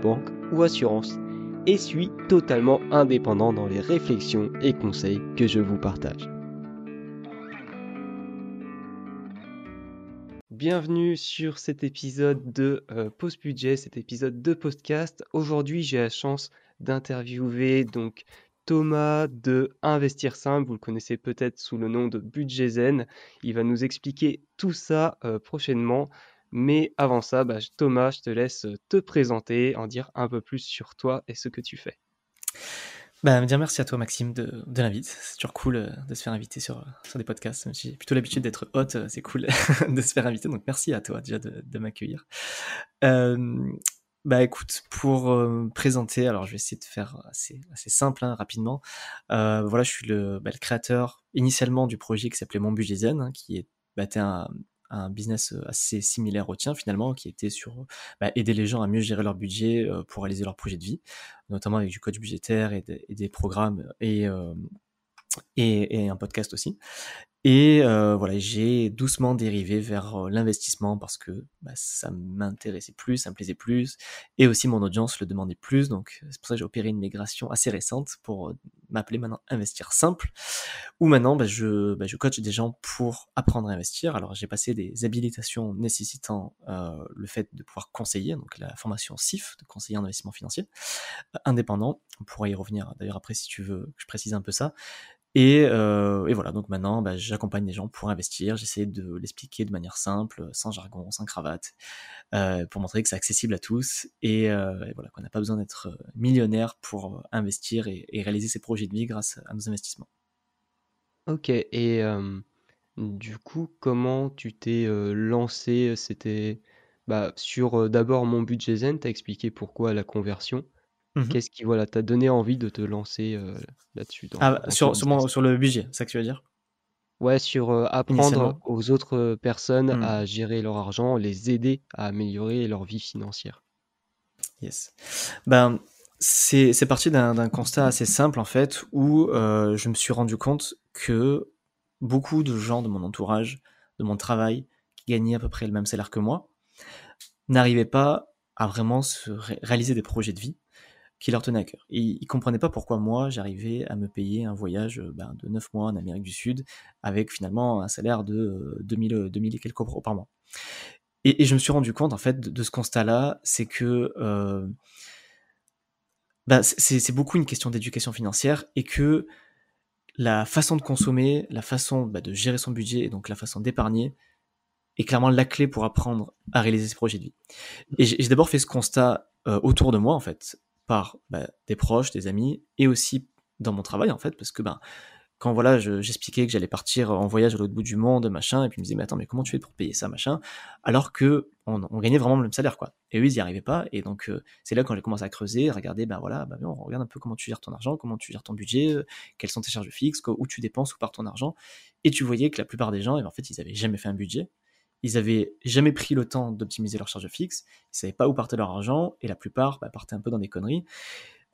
banque ou assurance, et suis totalement indépendant dans les réflexions et conseils que je vous partage. Bienvenue sur cet épisode de euh, Post Budget, cet épisode de podcast. Aujourd'hui, j'ai la chance d'interviewer donc Thomas de Investir Simple, vous le connaissez peut-être sous le nom de Budget Zen. Il va nous expliquer tout ça euh, prochainement. Mais avant ça, bah, Thomas, je te laisse euh, te présenter, en dire un peu plus sur toi et ce que tu fais. Bah, dire merci à toi, Maxime, de, de l'invite. C'est toujours cool euh, de se faire inviter sur, sur des podcasts. J'ai plutôt l'habitude d'être hôte, c'est cool de se faire inviter. Donc, merci à toi déjà de, de m'accueillir. Bah écoute, pour euh, présenter, alors je vais essayer de faire assez, assez simple, hein, rapidement. Euh, voilà, je suis le, bah, le, créateur initialement du projet qui s'appelait Mon Budget Zen, hein, qui est bah, un, un, business assez similaire au tien finalement, qui était sur bah, aider les gens à mieux gérer leur budget euh, pour réaliser leur projet de vie, notamment avec du code budgétaire et, des programmes et, euh, et, et, un podcast aussi. Et euh, voilà, j'ai doucement dérivé vers euh, l'investissement parce que bah, ça m'intéressait plus, ça me plaisait plus, et aussi mon audience le demandait plus. Donc c'est pour ça que j'ai opéré une migration assez récente pour euh, m'appeler maintenant Investir Simple, où maintenant bah, je, bah, je coach des gens pour apprendre à investir. Alors j'ai passé des habilitations nécessitant euh, le fait de pouvoir conseiller, donc la formation CIF, de conseiller en investissement financier, indépendant. On pourra y revenir d'ailleurs après si tu veux que je précise un peu ça. Et, euh, et, voilà, donc maintenant, bah, j'accompagne les gens pour investir. J'essaie de l'expliquer de manière simple, sans jargon, sans cravate, euh, pour montrer que c'est accessible à tous et, euh, qu'on n'a pas besoin d'être millionnaire pour investir et, réaliser ses projets de vie grâce à nos investissements. Ok, et du coup, comment tu t'es lancé? C'était bah, sur d'abord mon budget zen, tu as expliqué pourquoi la conversion. Mmh Qu'est-ce qui voilà, t'a donné envie de te lancer euh, là-dessus ah, sur, sur, sur, le budget, c'est ça que tu veux dire? Ouais, sur euh, apprendre aux autres personnes mmh. à gérer leur argent, les aider à améliorer leur vie financière. Yes. Ben, c'est parti d'un constat assez simple en fait, où euh, je me suis rendu compte que beaucoup de gens de mon entourage, de mon travail, qui gagnaient à peu près le même salaire que moi, n'arrivaient pas à vraiment se ré réaliser des projets de vie qui leur tenait à cœur. Et ils comprenaient pas pourquoi moi j'arrivais à me payer un voyage euh, ben, de 9 mois en Amérique du Sud avec finalement un salaire de 2000, euh, 2000 et quelques euros par mois. Et, je me suis rendu compte en fait de, ce constat-là, c'est que euh, ben, c'est beaucoup une question d'éducation financière et que la façon de consommer, la façon ben, de gérer son budget et donc la façon d'épargner est clairement la clé pour apprendre à réaliser ses projets de vie. Et j'ai d'abord fait ce constat autour de moi en fait par bah, des proches, des amis, et aussi dans mon travail en fait, parce que ben quand voilà, j'expliquais que j'allais partir en voyage à l'autre bout du monde, machin, et puis ils me disaient mais attends mais comment tu fais pour payer ça, machin, alors que on, gagnait vraiment le même salaire quoi. Et eux ils y arrivaient pas, et donc euh, c'est là quand j'ai commencé à creuser, à regarder ben voilà, ben, on regarde un peu comment tu gères ton argent, comment tu gères ton budget, euh, quelles sont tes charges fixes, où tu dépenses où part ton argent, et tu voyais que la plupart des gens, et ben, en fait ils avaient jamais fait un budget, ils avaient jamais pris le temps d'optimiser leurs charges fixes, ils savaient pas où partait leur argent, et la plupart bah, partaient un peu dans des conneries.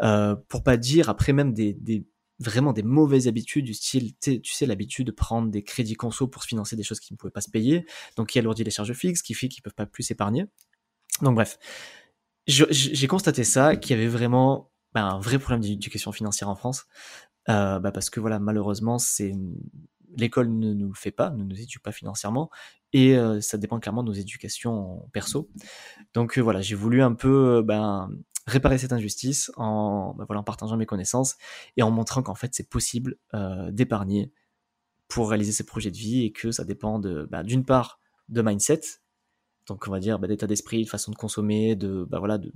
Euh, pour pas dire après même des, vraiment des mauvaises habitudes du style, tu sais, l'habitude de prendre des crédits conso pour se financer des choses qui ne pouvaient pas se payer, donc qui alourdit les charges fixes, qui fait qu'ils peuvent pas plus s'épargner. Donc bref, j'ai constaté ça, qu'il y avait vraiment bah, un vrai problème d'éducation financière en France, euh, bah, parce que voilà, malheureusement, c'est l'école ne nous le fait pas, ne nous éduque pas financièrement, et euh, ça dépend clairement de nos éducations perso. Donc euh, voilà, j'ai voulu un peu euh, ben, réparer cette injustice en, ben, voilà, en partageant mes connaissances et en montrant qu'en fait c'est possible d'épargner pour réaliser ses projets de vie et que ça dépend ben, d'une part de mindset, donc on va dire d'état d'esprit, de façon de consommer, de voilà de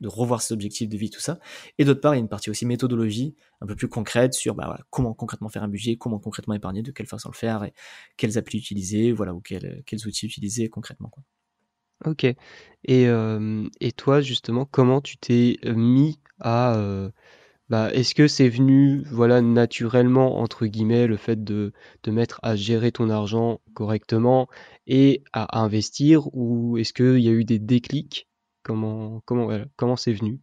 de revoir ses objectifs de vie, tout ça. Et d'autre part, il y a une partie aussi méthodologie, un peu plus concrète sur bah, comment concrètement faire un budget, comment concrètement épargner, de quelle façon le faire, et quelles applis utiliser, voilà, ou quels, outils utiliser concrètement. OK et hem et toi justement, comment tu t'es, mis à, heu, bah, est-ce que c'est venu, voilà, «naturellement» entre guillemets, le fait de te mettre à gérer ton argent correctement et à investir? Ou est-ce qu'il y a eu des déclics? Comment comment voilà, comment c'est venu?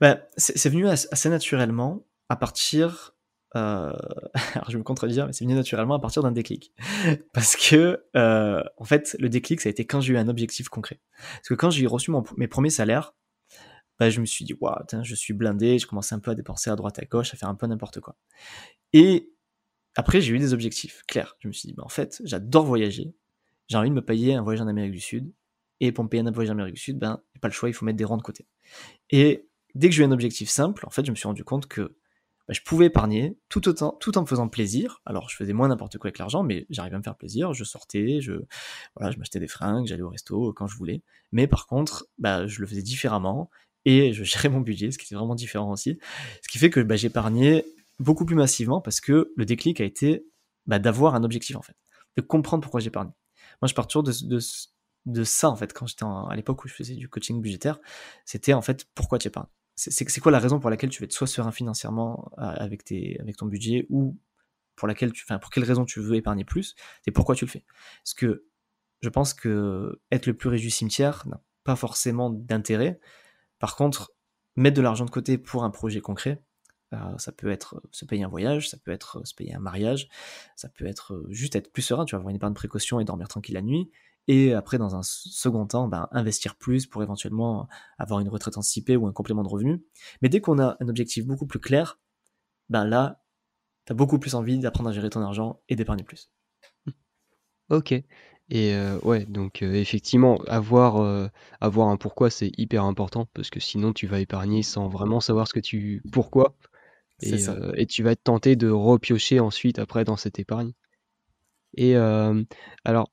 Bah, c'est venu ass assez naturellement à partir, heu, alors je vais me contredire, mais c'est venu naturellement à partir d'un déclic. Parce que, heu, en fait, le déclic, ça a été quand j'ai eu un objectif concret. Parce que quand j'ai reçu mes premiers salaires, bah, je me suis dit: «Waouh, je suis blindé», je commençais un peu à dépenser à droite à gauche, à faire un peu n'importe quoi. Et après, j'ai eu des objectifs clairs. Je me suis dit: «Bah, en fait, j'adore voyager, j'ai envie de me payer un voyage en Amérique du Sud et un voyage en Amérique du Sud, ben, pas le choix, il faut mettre des ronds de côté». Et dès que j'ai eu un objectif simple, en fait, je me suis rendu compte que, bah, je pouvais épargner tout autant tout en me faisant plaisir. Alors, je faisais moins n'importe quoi avec l'argent, mais j'arrivais à me faire plaisir. Je sortais, je voilà, m'achetais des fringues, j'allais au resto quand je voulais. Mais par contre, bah, je le faisais différemment et je gérais mon budget, ce qui était vraiment différent aussi. Ce qui fait que, bah, j'épargnais beaucoup plus massivement parce que le déclic a été, d'avoir un objectif, en fait, de comprendre pourquoi j'épargne. Moi, je pars toujours de de de ça, en fait, quand j'étais à l'époque où je faisais du coaching budgétaire, c'était en fait pourquoi tu épargnes. C'est quoi la raison pour laquelle tu veux être soit serein financièrement avec tes avec ton budget ou pour laquelle tu pour quelle raison tu veux épargner plus, c'est pourquoi tu le fais? Parce que je pense que être le plus riche du cimetière n'a pas forcément d'intérêt. Par contre, mettre de l'argent de côté pour un projet concret, ça peut être se payer un voyage, ça peut être se payer un mariage, ça peut être juste être plus serein, tu vas avoir une épargne de précaution et dormir tranquille la nuit. Et après, dans un second temps, ben, investir plus pour éventuellement avoir une retraite anticipée ou un complément de revenu. Mais dès qu'on a un objectif beaucoup plus clair, ben là, tu as beaucoup plus envie d'apprendre à gérer ton argent et d'épargner plus. OK. Et heu, ouais, donc heu, effectivement, avoir, heu, avoir un pourquoi, c'est hyper important parce que sinon tu vas épargner sans vraiment savoir ce que tu pourquoi. Et heu et tu vas être tenté de repiocher ensuite après dans cette épargne. Et alors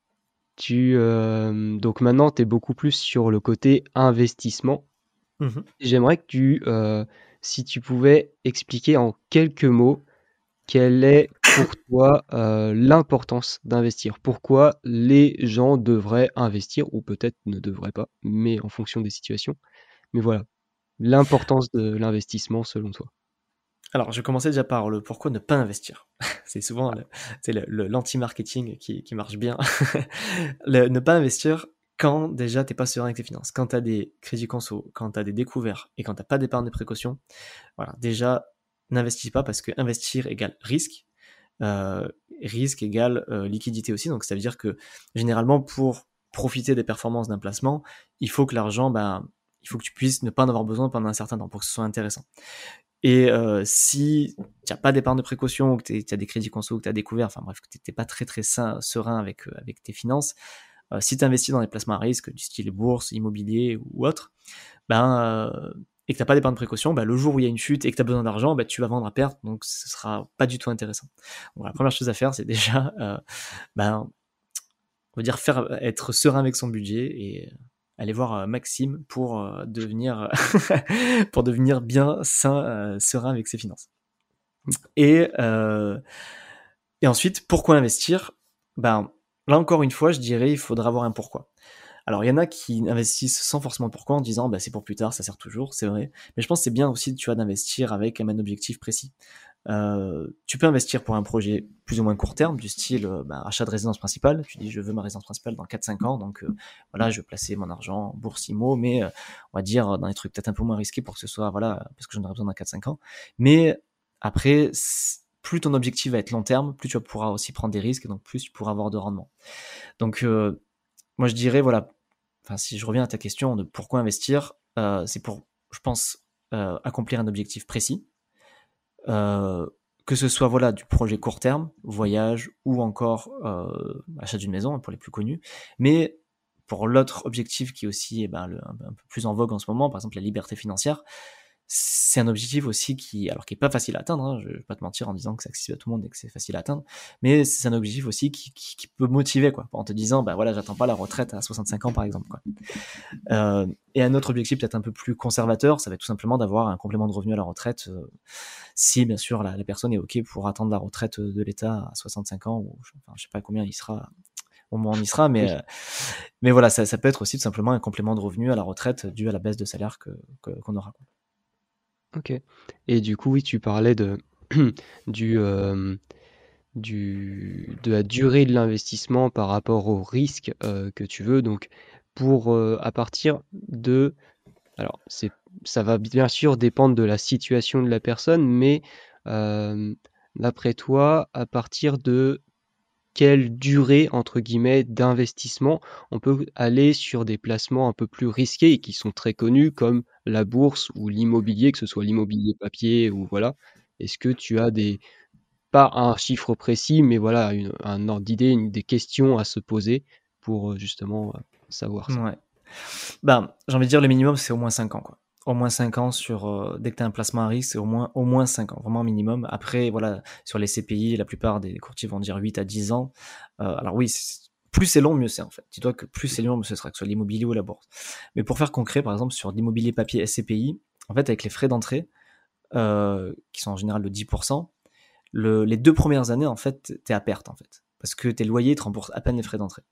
tu, hem, donc maintenant tu es beaucoup plus sur le côté investissement. Mmh J'aimerais que tu, heu, si tu pouvais expliquer en quelques mots, quelle est pour toi, heu, l'importance d'investir? Pourquoi les gens devraient investir ou peut-être ne devraient pas, mais en fonction des situations? Mais voilà, l'importance de l'investissement selon toi? Alors, je commencer déjà par le pourquoi ne pas investir. C'est souvent l'anti-marketing qui qui marche bien. Ne pas investir quand déjà tu es pas serein avec tes finances. Quand tu as des crédits conso, quand tu as des découverts et quand tu as pas d'épargne de précaution, voilà, déjà n'investis pas parce que investir égale risque, heu, risque égale, heu, liquidité aussi. Donc ça veut dire que généralement pour profiter des performances d'un placement, il faut que l'argent, ben, il faut que tu puisses ne pas en avoir besoin pendant un certain temps pour que ce soit intéressant. Et euh, si tu n'as pas d'épargne de précaution, ou que tu as des crédits conso, ou que tu as découvert, enfin bref, que tu n'es pas très très sain, serein avec, euh, avec tes finances, euh, si tu investis dans des placements à risque du style bourse, immobilier ou autre, ben, et que tu n'as pas d'épargne de précaution, ben, le jour où il y a une chute et que tu as besoin d'argent, ben, tu vas vendre à perte, donc ce sera pas du tout intéressant. Donc, la première chose à faire, c'est déjà, ben, on va dire, faire, être serein avec son budget et aller voir euh, Maxime pour euh, devenir pour devenir bien sain, euh, serein avec ses finances. Et et ensuite, pourquoi investir? Ben là encore une fois, je dirais il faudra avoir un pourquoi. Alors il y en a qui investissent sans forcément pourquoi en disant bah, c'est pour plus tard, ça sert toujours, c'est vrai. Mais je pense que c'est bien aussi tu vois d'investir avec un objectif précis. Euh, tu peux investir pour un projet plus ou moins court terme, du style euh, bah, achat de résidence principale. Tu dis, je veux ma résidence principale dans 4-5 ans, donc euh, voilà, je vais placer mon argent en bourse IMO, mais on va dire dans des trucs peut-être un peu moins risqués pour que ce soit, voilà, parce que j'en aurai besoin dans 4-5 ans. Mais après, plus ton objectif va être long terme, plus tu pourras aussi prendre des risques, et donc plus tu pourras avoir de rendement. Donc, moi je dirais, voilà, enfin, si je reviens à ta question de pourquoi investir, c'est pour, je pense, accomplir un objectif précis euh, que ce soit voilà du projet court terme, voyage ou encore euh, achat d'une maison pour les plus connus, mais pour l'autre objectif qui aussi eh ben, un, peu plus en vogue en ce moment, par exemple la liberté financière, c'est un objectif aussi qui, alors qui est pas facile à atteindre, hein, je vais pas te mentir en disant que c'est accessible à tout le monde et que c'est facile à atteindre, mais c'est un objectif aussi qui, qui, qui, peut motiver, quoi, en te disant, bah voilà, j'attends pas la retraite à 65 ans, par exemple, quoi. Euh, et un autre objectif peut-être un peu plus conservateur, ça va être tout simplement d'avoir un complément de revenu à la retraite, euh, si bien sûr la, la, personne est ok pour attendre la retraite de l'État à 65 ans, ou enfin, je sais pas combien il sera au moins on y sera. Mais, euh, mais voilà, ça, ça, peut être aussi tout simplement un complément de revenu à la retraite dû à la baisse de salaire qu'on que, qu'on aura. Ok. Et du coup, oui, tu parlais de, du, du, de la durée de l'investissement par rapport au risque que tu veux. Donc, pour à partir de. Alors, c'est, ça va bien sûr dépendre de la situation de la personne, mais d'après toi, à partir de quelle durée, entre guillemets, d'investissement on peut aller sur des placements un peu plus risqués qui sont très connus comme la bourse ou l'immobilier, que ce soit l'immobilier papier ou voilà. Est-ce que tu as des, pas un chiffre précis, mais voilà, un ordre d'idée, des questions à se poser pour euh, justement euh, savoir ça? Ben, j'ai envie de dire le minimum, c'est au moins 5 ans. Quoi. Au moins 5 ans sur, euh, dès que tu as un placement à risque, c'est au moins, au moins 5 ans, vraiment minimum. Après, voilà, sur les CPI, la plupart des courtiers vont dire 8 à 10 ans. alors oui, plus c'est long, mieux c'est en fait. Dis-toi que plus c'est long, mieux ce sera, que ce soit l'immobilier ou la bourse. Mais pour faire concret, par exemple, sur l'immobilier papier SCPI, en fait, avec les frais d'entrée, qui sont en général de 10%, les deux premières années, en fait, tu es à perte, en fait. Parce que tes loyers te remboursent à peine les frais d'entrée.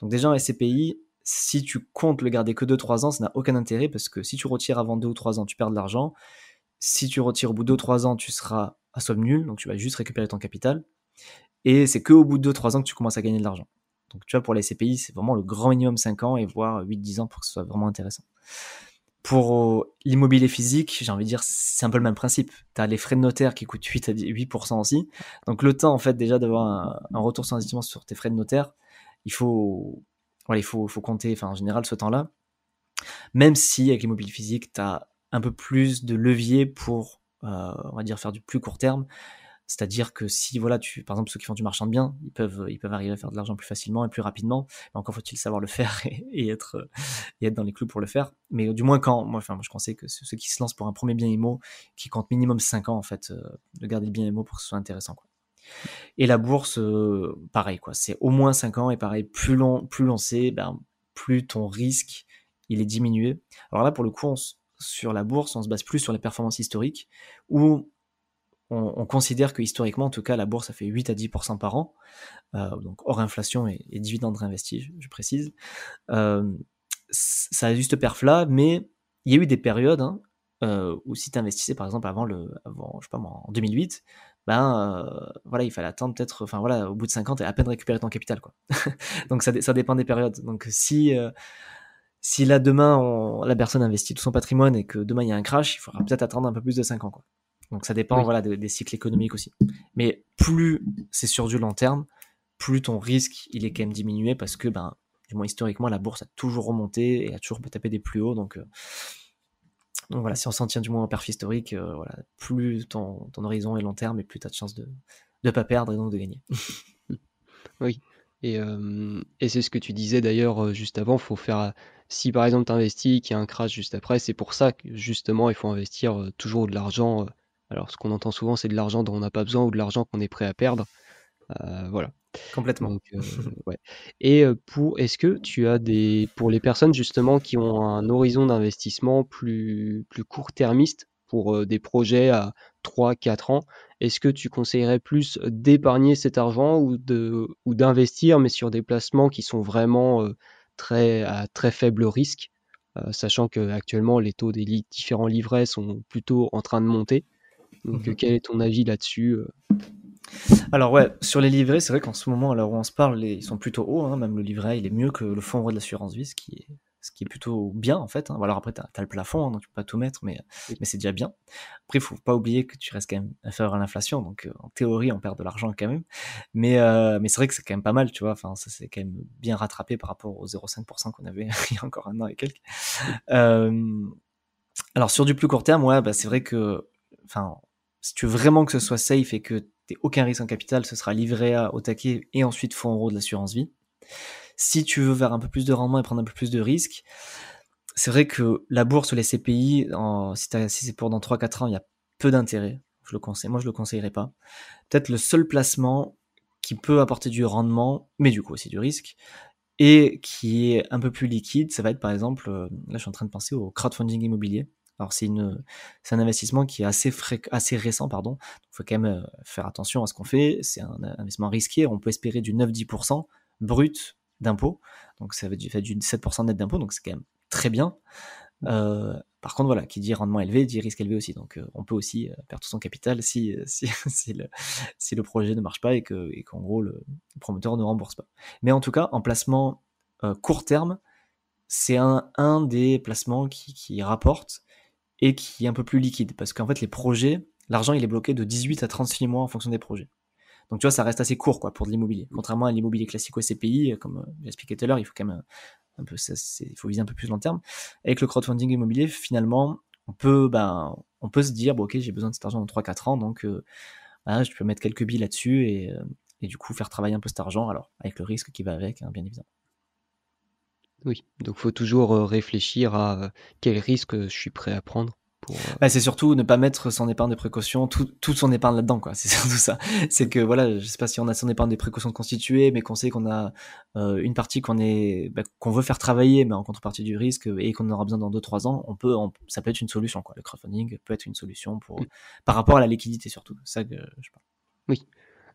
Donc déjà, en SCPI, si tu comptes le garder que 2-3 ans, ça n'a aucun intérêt parce que si tu retires avant 2 ou 3 ans, tu perds de l'argent. Si tu retires au bout de 2 ou 3 ans, tu seras à somme nulle, donc tu vas juste récupérer ton capital. Et c'est que au bout de 2-3 ans que tu commences à gagner de l'argent. Donc tu vois, pour les SCPI, c'est vraiment le grand minimum 5 ans et voire 8-10 ans pour que ce soit vraiment intéressant. Pour l'immobilier physique, j'ai envie de dire, c'est un peu le même principe. Tu as les frais de notaire qui coûtent 8 à 8% aussi. Donc le temps, en fait, déjà d'avoir un, retour sur investissement sur tes frais de notaire, il faut, voilà, il faut, compter, enfin, en général, ce temps-là. Même si, avec l'immobilier physique, tu as un peu plus de levier pour, euh, dire, faire du plus court terme. C'est-à-dire que si, voilà, tu, par exemple, ceux qui font du marchand de biens, ils peuvent, ils peuvent arriver à faire de l'argent plus facilement et plus rapidement. Encore faut-il savoir le faire et, être, et être dans les clous pour le faire. Mais du moins, quand, moi, enfin, je conseille que ceux qui se lancent pour un premier bien IMO, qui compte minimum 5 ans, en fait, euh, de garder le bien IMO pour que ce soit intéressant. Et la bourse, euh, pareil, quoi. C'est au moins 5 ans et pareil, plus long, plus c'est, ben, plus ton risque, il est diminué. Alors là, pour le coup, sur la bourse, on se base plus sur les performances historiques, où on, considère que historiquement, en tout cas, la bourse a fait 8 à 10% par an, euh, donc hors inflation et, dividendes réinvestis, je, précise. Euh, ça a juste perf là, mais il y a eu des périodes hein, où si tu investissais par exemple avant le, avant, je sais pas moi, en 2008, ben voilà, il fallait attendre peut-être, enfin voilà, au bout de 50 et à peine récupérer ton capital quoi. donc ça, ça, dépend des périodes. Donc si si là demain la personne investit tout son patrimoine et que demain il y a un crash, il faudra peut-être attendre un peu plus de 5 ans quoi. Donc ça dépend voilà, des, cycles économiques aussi. Mais plus c'est sur du long terme, plus ton risque il est quand même diminué parce que ben, du moins historiquement la bourse a toujours remonté et a toujours tapé des plus hauts. Donc, euh, donc voilà, si on s'en tient du moins en perf historique, euh, voilà, plus ton, ton, horizon est long terme et plus tu as de chances de ne pas perdre et donc de gagner. oui. Et, euh, et c'est ce que tu disais d'ailleurs juste avant, faut faire si par exemple tu investis, qu'il y a un crash juste après, c'est pour ça que justement il faut investir toujours de l'argent alors, ce qu'on entend souvent, c'est de l'argent dont on n'a pas besoin ou de l'argent qu'on est prêt à perdre. Euh, voilà. Complètement. Euh, Et euh, pour, est-ce que tu as des, pour les personnes justement qui ont un horizon d'investissement plus, plus court-termiste pour des projets à 3-4 ans, est-ce que tu conseillerais plus d'épargner cet argent ou, de, ou d'investir, mais sur des placements qui sont vraiment très, à très faible risque, sachant qu'actuellement les taux des différents livrets sont plutôt en train de monter. Donc, mmh quel est ton avis là-dessus euh? Alors ouais, sur les livrets, c'est vrai qu'en ce moment, à l'heure où on se parle, ils sont plutôt hauts. Hein. même le livret, il est mieux que le fonds de l'assurance vie, ce qui est, ce qui est plutôt bien en fait. Hein. Alors après, tu as, le plafond, hein, donc tu peux pas tout mettre, mais, mais c'est déjà bien. Après, il faut pas oublier que tu restes quand même inférieur à l'inflation, donc euh, en théorie, on perd de l'argent quand même. Mais, euh, mais c'est vrai que c'est quand même pas mal, tu vois. Enfin, ça c'est quand même bien rattrapé par rapport aux 0,5% qu'on avait il y a encore un an et quelques. alors sur du plus court terme, ouais, bah, c'est vrai que, enfin, si tu veux vraiment que ce soit safe et que tu aucun risque en capital, ce sera livré à, au taquet et ensuite fonds euros de l'assurance vie. Si tu veux faire un peu plus de rendement et prendre un peu plus de risques, c'est vrai que la bourse ou les CPI, si, c'est pour dans 3-4 ans, il y a peu d'intérêt. Je le. Moi, je le conseillerais pas. Peut-être le seul placement qui peut apporter du rendement, mais du coup aussi du risque, et qui est un peu plus liquide, ça va être par exemple, euh, là je suis en train de penser au crowdfunding immobilier. Alors c'est une c'est un investissement qui est assez assez récent pardon. Il faut quand même faire attention à ce qu'on fait. C'est un investissement risqué. On peut espérer du 9-10% brut d'impôts. Donc ça fait du, fait du 7% net d'impôts, donc c'est quand même très bien. Euh, par contre, voilà, qui dit rendement élevé dit risque élevé aussi. Donc, euh, on peut aussi euh, perdre tout son capital si, si, si, le, si, le, projet ne marche pas et qu'en et qu'en gros, le, promoteur ne rembourse pas. Mais en tout cas, en placement court terme, c'est un, un des placements qui, qui rapporte et qui est un peu plus liquide. Parce qu'en fait, les projets, l'argent, il est bloqué de 18 à 36 mois en fonction des projets. Donc tu vois, ça reste assez court quoi pour de l'immobilier. Contrairement à l'immobilier classique au CPI, comme j'expliquais tout à l'heure, il faut quand même un peu, il faut viser un peu plus long terme. Avec le crowdfunding immobilier, finalement, on peut, ben, on peut se dire, bon, ok, j'ai besoin de cet argent dans 3-4 ans, donc euh, je peux mettre quelques billes là-dessus et, euh, et, du coup faire travailler un peu cet argent, alors avec le risque qui va avec, hein, bien évidemment. Oui, donc faut toujours euh, réfléchir à quel risque je suis prêt à prendre euh, bah, c'est surtout ne pas mettre son épargne de précaution, tout, toute son épargne là-dedans, quoi. C'est surtout ça. C'est que voilà, je sais pas si on a son épargne de précaution constituée, mais qu'on sait qu'on a euh, une partie qu'on est, bah, qu'on veut faire travailler, mais en contrepartie du risque et qu'on aura besoin dans 2-3 ans, on peut, ça peut être une solution, quoi. Le crowdfunding peut être une solution pour, par rapport à la liquidité surtout. Ça que je parle. Oui.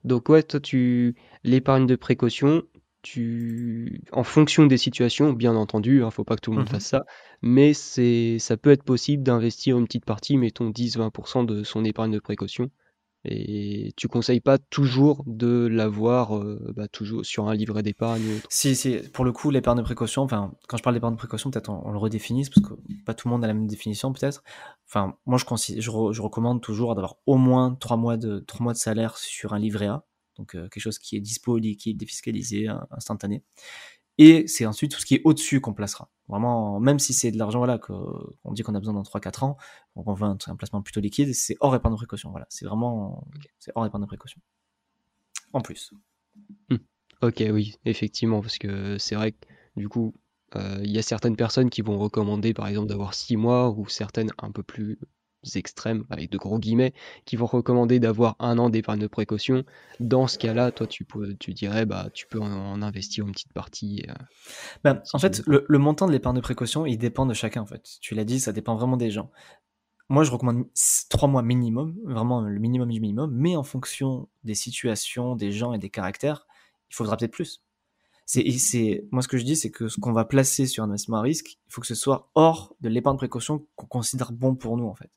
Donc ouais, toi tu l'épargne de précaution, tu en fonction des situations, bien entendu, hein, faut pas que tout le monde mmh fasse ça, mais c'est ça peut être possible d'investir une petite partie, mettons 10-20% de son épargne de précaution et tu conseilles pas toujours de l'avoir, euh, bah, toujours sur un livret d'épargne? Si, si, pour le coup, l'épargne de précaution, enfin, quand je parle d'épargne de précaution, peut-être on le redéfinisse parce que pas tout le monde a la même définition peut-être. Enfin, moi je je recommande toujours d'avoir au moins 3 mois de 3 mois de salaire sur un livret A donc euh, quelque chose qui est dispo, liquide, défiscalisé, instantané. Et c'est ensuite tout ce qui est au-dessus qu'on placera. Vraiment, même si c'est de l'argent voilà, qu'on dit qu'on a besoin dans 3-4 ans, donc on veut un, placement plutôt liquide, c'est hors épargne de précaution. Voilà, c'est vraiment c'est hors épargne de précaution. En plus. Mmh. Ok, oui, effectivement, parce que c'est vrai que du coup, euh, il y a certaines personnes qui vont recommander par exemple d'avoir 6 mois ou certaines un peu plus extrêmes, avec de gros guillemets, qui vont recommander d'avoir un an d'épargne de précaution. Dans ce cas-là, toi, tu, peux, tu dirais, bah, tu peux en, investir une petite partie. Euh, bah, en fait, le, montant de l'épargne de précaution, il dépend de chacun, en fait. Tu l'as dit, ça dépend vraiment des gens. Moi, je recommande trois mois minimum, vraiment le minimum du minimum, mais en fonction des situations, des gens et des caractères, il faudra peut-être plus c'est, moi ce que je dis, c'est que ce qu'on va placer sur un investissement à risque, il faut que ce soit hors de l'épargne de précaution qu'on considère bon pour nous en fait.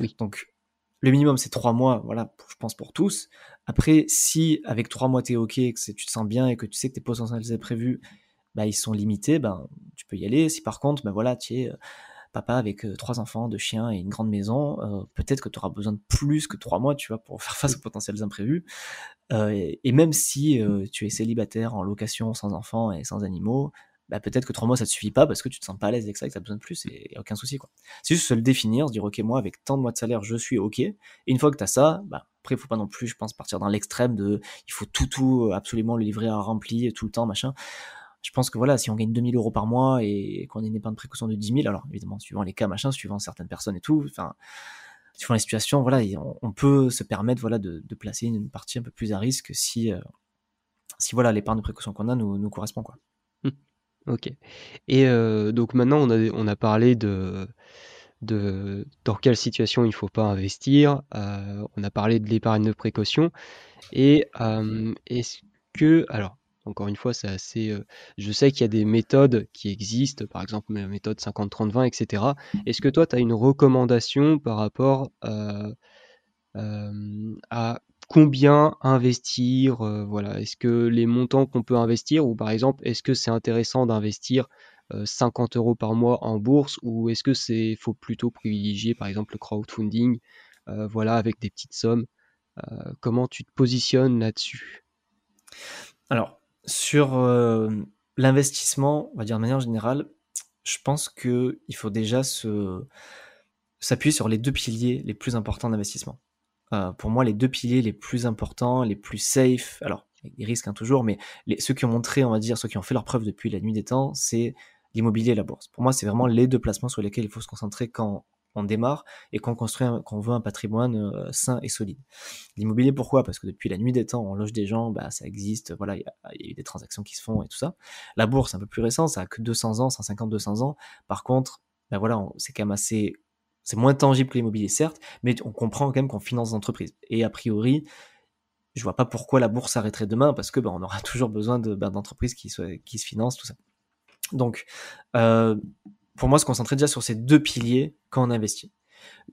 Oui. Donc le minimum c'est trois mois, voilà, je pense pour tous. Après, si avec trois mois t'es ok, que tu te sens bien et que tu sais que tes potentiels prévus, bah ils sont limités, ben tu peux y aller. Si par contre, ben voilà, tu es euh, papa avec euh, trois enfants, deux chiens et une grande maison, euh, peut-être que tu auras besoin de plus que trois mois, tu vois, pour faire face aux potentiels imprévus. Euh, et, même si tu es célibataire, en location, sans enfants et sans animaux, bah, peut-être que trois mois ça te suffit pas parce que tu te sens pas à l'aise avec ça et que tu as besoin de plus et, aucun souci quoi. C'est juste se le définir, se dire ok moi avec tant de mois de salaire je suis ok. Et une fois que tu as ça, bah, après il faut pas non plus je pense partir dans l'extrême de il faut tout tout absolument le livrer à rempli tout le temps machin je pense que voilà, si on gagne 2000 euros par mois et qu'on a une épargne de précaution de 10 000, alors évidemment, suivant les cas, machin, suivant certaines personnes et tout, enfin, suivant les situations, voilà, on, peut se permettre, voilà, de, placer une partie un peu plus à risque si, euh, si voilà, l'épargne de précaution qu'on a nous, correspond, quoi. Mmh. Ok. Et euh, donc maintenant, on a, on a parlé de, de dans quelle situation il ne faut pas investir. Euh, on a parlé de l'épargne de précaution. Et est-ce que, alors, encore une fois, c'est assez. je sais qu'il y a des méthodes qui existent, par exemple la méthode 50-30-20, etc. Est-ce que toi, tu as une recommandation par rapport à combien investir voilà. Est-ce que les montants qu'on peut investir, ou par exemple, est-ce que c'est intéressant d'investir 50 euros par mois en bourse, ou est-ce que c'est faut plutôt privilégier par exemple le crowdfunding, voilà, avec des petites sommes Comment tu te positionnes là-dessus? Alors, sur euh, l'investissement, on va dire de manière générale, je pense qu'il faut déjà s'appuyer sur les deux piliers les plus importants d'investissement. Euh, pour moi, les deux piliers les plus importants, les plus safe, alors des risques hein, toujours, mais ceux qui ont montré, on va dire, ceux qui ont fait leur preuve depuis la nuit des temps, c'est l'immobilier et la bourse. Pour moi, c'est vraiment les deux placements sur lesquels il faut se concentrer quand on démarre et qu'on construit, veut un patrimoine euh, sain et solide. L'immobilier, pourquoi? Parce que depuis la nuit des temps, on loge des gens, bah, ça existe, voilà, il y, a eu des transactions qui se font et tout ça. La bourse, un peu plus récent, ça a que 200 ans, 150, 200 ans. Par contre, bah voilà, c'est quand même assez, c'est moins tangible que l'immobilier, certes, mais on comprend quand même qu'on finance des entreprises. Et a priori, je vois pas pourquoi la bourse s'arrêterait demain parce que ben, on aura toujours besoin de, ben, d'entreprises qui, qui se financent, tout ça. Donc, euh, pour moi, se concentrer déjà sur ces deux piliers quand on investit.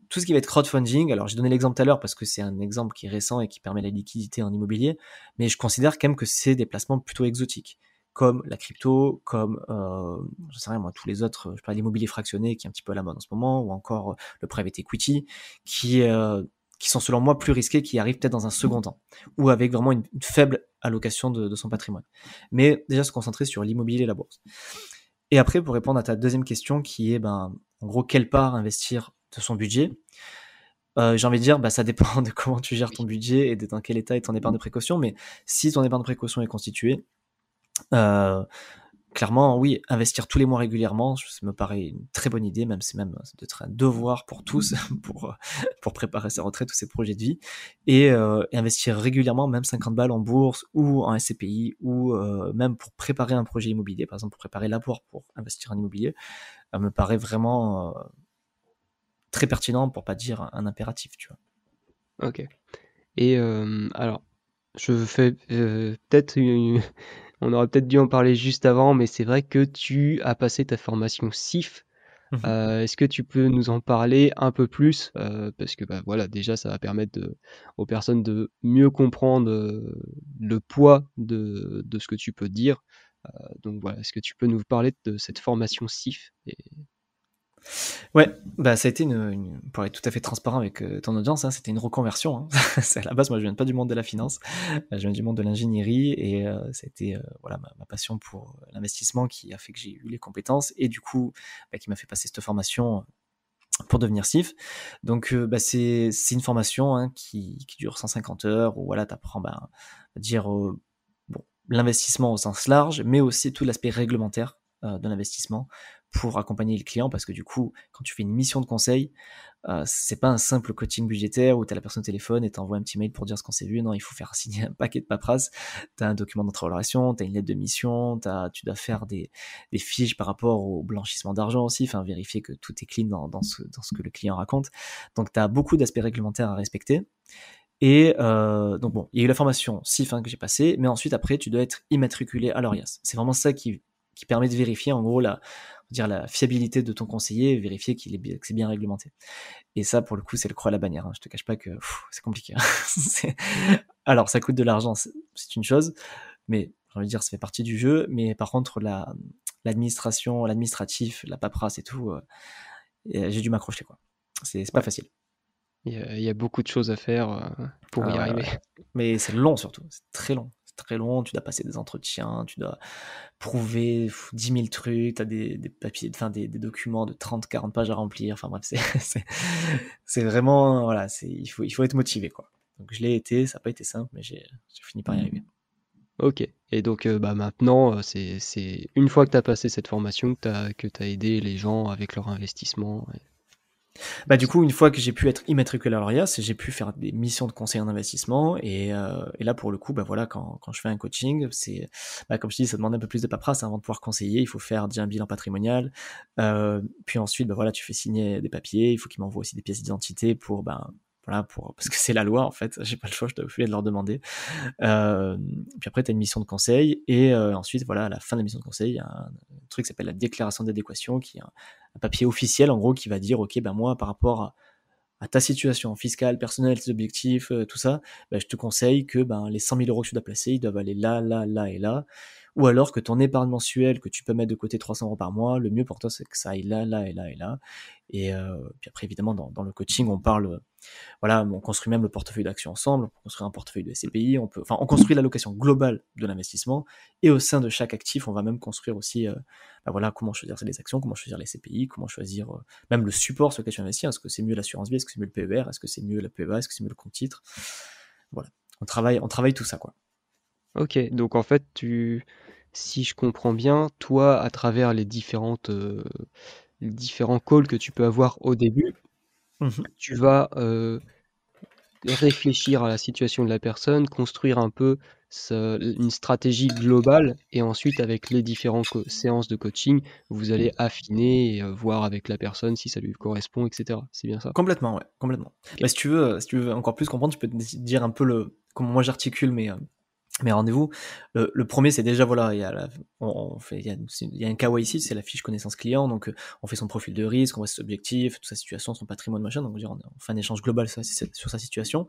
Tout ce qui va être crowdfunding, alors j'ai donné l'exemple tout à l'heure parce que c'est un exemple qui est récent et qui permet la liquidité en immobilier, mais je considère quand même que c'est des placements plutôt exotiques, comme la crypto, comme, euh, je sais rien moi, tous les autres, je parle l'immobilier fractionné qui est un petit peu à la mode en ce moment, ou encore euh, le private equity, qui, euh, qui sont selon moi plus risqués, qui arrivent peut-être dans un second temps, ou avec vraiment une, faible allocation de, son patrimoine. Mais déjà se concentrer sur l'immobilier et la bourse. Et après, pour répondre à ta deuxième question, qui est, ben, en gros, quelle part investir de son budget euh, J'ai envie de dire, bah, ça dépend de comment tu gères ton budget et de dans quel état est ton épargne de précaution. Mais si ton épargne de précaution est constituée, euh, clairement, oui, investir tous les mois régulièrement, ça me paraît une très bonne idée, même c'est même un devoir pour tous, pour, pour préparer sa retraite ou ses projets de vie, et, euh, investir régulièrement, même 50 balles en bourse ou en SCPI, ou euh, même pour préparer un projet immobilier, par exemple pour préparer l'apport pour investir en immobilier, ça me paraît vraiment euh, très pertinent, pour pas dire un impératif, tu vois. Ok. Et alors, je fais peut-être une, on aurait peut-être dû en parler juste avant, mais c'est vrai que tu as passé ta formation SIF. Mmh euh, est-ce que tu peux nous en parler un peu plus euh, Parce que bah, voilà, déjà, ça va permettre aux personnes de mieux comprendre euh, le poids de, ce que tu peux dire. donc voilà, est-ce que tu peux nous parler de cette formation SIF Ouais, bah ça a été une, pour être tout à fait transparent avec euh, ton audience, hein, c'était une reconversion. Hein. à la base, moi, je viens pas du monde de la finance, euh, je viens du monde de l'ingénierie et euh, ça a été voilà ma, passion pour l'investissement qui a fait que j'ai eu les compétences et du coup bah, qui m'a fait passer cette formation pour devenir CIF. Donc bah, c'est une formation hein, qui, qui, dure 150 heures où voilà, tu apprends bah, à dire l'investissement au sens large, mais aussi tout l'aspect réglementaire de l'investissement pour accompagner le client parce que du coup, quand tu fais une mission de conseil, euh, c'est pas un simple coaching budgétaire où tu as la personne au téléphone et t'envoies un petit mail pour dire ce qu'on s'est vu. Non, il faut faire signer un paquet de paperasse. Tu as un document relation, tu as une lettre de mission, as, tu dois faire des, des, fiches par rapport au blanchissement d'argent aussi, enfin vérifier que tout est clean dans, dans, ce, dans ce que le client raconte. Donc tu as beaucoup d'aspects réglementaires à respecter. Et euh, donc bon, il y a eu la formation SIF que j'ai passée, mais ensuite après tu dois être immatriculé à l'ORIAS. C'est vraiment ça qui, qui permet de vérifier en gros la, dire la fiabilité de ton conseiller, vérifier qu'il est bien, que c'est bien réglementé. Et ça, pour le coup, c'est le croix à la bannière. Hein. Je te cache pas que c'est compliqué. Hein. Alors, ça coûte de l'argent, c'est une chose, mais j'ai envie de dire, ça fait partie du jeu. Mais par contre, la l'administration, l'administratif, la paperasse et tout, euh, j'ai dû m'accrocher quoi. C'est pas facile. Il y, a, beaucoup de choses à faire euh, pour y ah arriver. Mais c'est long surtout, c'est très long très long, tu dois passer des entretiens, tu dois prouver 10 000 trucs, tu as des, papiers, enfin des, documents de 30, 40 pages à remplir, enfin bref, c'est vraiment, voilà, il faut, il faut être motivé, quoi. Donc je l'ai été, ça n'a pas été simple, mais j'ai fini par y arriver. Ok, et donc euh, bah, maintenant, euh, c'est une fois que tu as passé cette formation que tu as, aidé les gens avec leur investissement. Bah, du coup, une fois que j'ai pu être immatriculé à l'ORIAS, j'ai pu faire des missions de conseil en investissement. Et, euh, et là, pour le coup, bah, voilà, quand, quand je fais un coaching, c'est, bah, comme je dis, ça demande un peu plus de paperasse avant de pouvoir conseiller. Il faut faire un bilan patrimonial. Euh, puis ensuite, bah, voilà, tu fais signer des papiers. Il faut qu'ils m'envoient aussi des pièces d'identité pour, ben, voilà, pour, parce que c'est la loi en fait, j'ai pas le choix, je dois de leur demander. Euh, puis après, tu as une mission de conseil, et euh, ensuite, voilà, à la fin de la mission de conseil, il y a un, truc qui s'appelle la déclaration d'adéquation, qui est un, papier officiel en gros qui va dire, ok, ben moi, par rapport à, ta situation fiscale, personnelle, tes objectifs, euh, tout ça, ben, je te conseille que ben, les 100 000 euros que tu dois placer, ils doivent aller là, là, là et là ou alors que ton épargne mensuelle que tu peux mettre de côté 300 euros par mois, le mieux pour toi c'est que ça aille là, là et là et là. Et puis après évidemment dans, dans, le coaching on parle, voilà, on construit même le portefeuille d'actions ensemble, on construit un portefeuille de SCPI, on peut, enfin on construit l'allocation globale de l'investissement et au sein de chaque actif on va même construire aussi, euh, bah voilà, comment choisir les actions, comment choisir les SCPI, comment choisir euh, même le support sur lequel tu investis, est-ce que c'est mieux l'assurance vie, est-ce que c'est mieux le PER, est-ce que c'est mieux la PEA, est-ce que c'est mieux le compte titre, voilà, on travaille, on travaille tout ça quoi. Ok, donc en fait, tu, si je comprends bien, toi, à travers les différentes, euh, les différents calls que tu peux avoir au début, mmh tu vas euh, réfléchir à la situation de la personne, construire un peu une stratégie globale, et ensuite, avec les différentes séances de coaching, vous allez affiner et euh, voir avec la personne si ça lui correspond, etc. C'est bien ça? Complètement, ouais, complètement. Bah, si, tu veux, si tu veux encore plus comprendre, tu peux te dire un peu le, comment moi j'articule mes, mes rendez-vous. Le, premier, c'est déjà, voilà, il y a, on, il y a, y a un KYC, c'est la fiche connaissance client, donc on fait son profil de risque, on voit ses objectifs, toute sa situation, son patrimoine, machin, donc on fait un échange global sur, sa situation.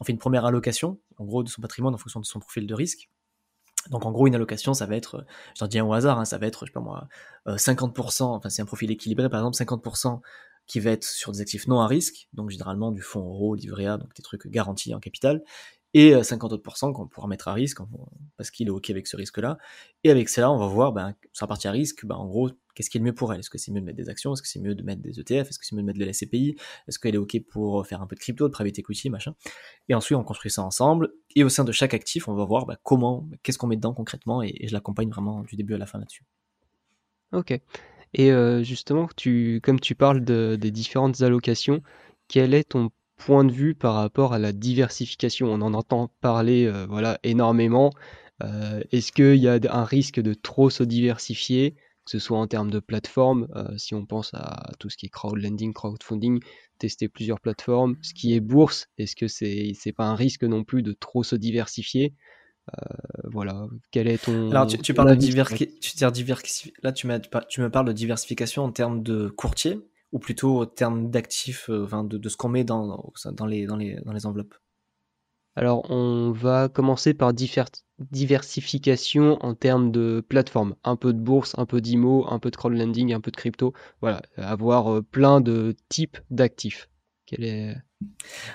On fait une première allocation, en gros, de son patrimoine en fonction de son profil de risque. Donc en gros, une allocation, ça va être, je t'en dis un au hasard, hein, ça va être, je sais pas moi, 50%, enfin c'est un profil équilibré, par exemple 50% qui va être sur des actifs non à risque, donc généralement du fonds euro, livret A, donc des trucs garantis en capital, et 50 autres qu'on pourra mettre à risque parce qu'il est OK avec ce risque-là. Et avec cela, on va voir, ben, sur la partie à risque, ben, en gros, qu'est-ce qui est le mieux pour elle? Est-ce que c'est mieux de mettre des actions? Est-ce que c'est mieux de mettre des ETF Est-ce que c'est mieux de mettre de la SCPI Est-ce qu'elle est OK pour faire un peu de crypto, de private equity, machin? Et ensuite, on construit ça ensemble. Et au sein de chaque actif, on va voir ben, comment, qu'est-ce qu'on met dedans concrètement, et, je l'accompagne vraiment du début à la fin là-dessus. Ok. Et euh, justement, tu, comme tu parles de, des différentes allocations, quel est ton point de vue par rapport à la diversification On en entend parler euh, voilà, énormément. Euh, est-ce qu'il y a un risque de trop se diversifier, que ce soit en termes de plateforme, euh, si on pense à tout ce qui est crowdlending, crowdfunding, tester plusieurs plateformes, ce qui est bourse, est-ce que c'est n'est pas un risque non plus de trop se diversifier? Voilà, quel est ton. Alors, tu, parles de diversification. Là, tu, tu me parles de diversification en termes de courtier? Ou plutôt au terme d'actifs, euh, enfin de, ce qu'on met dans, dans, les, dans, les, dans les enveloppes? Alors, on va commencer par diversification en termes de plateforme. Un peu de bourse, un peu d'IMO, un peu de crowdlending, un peu de crypto. Voilà, avoir euh, plein de types d'actifs.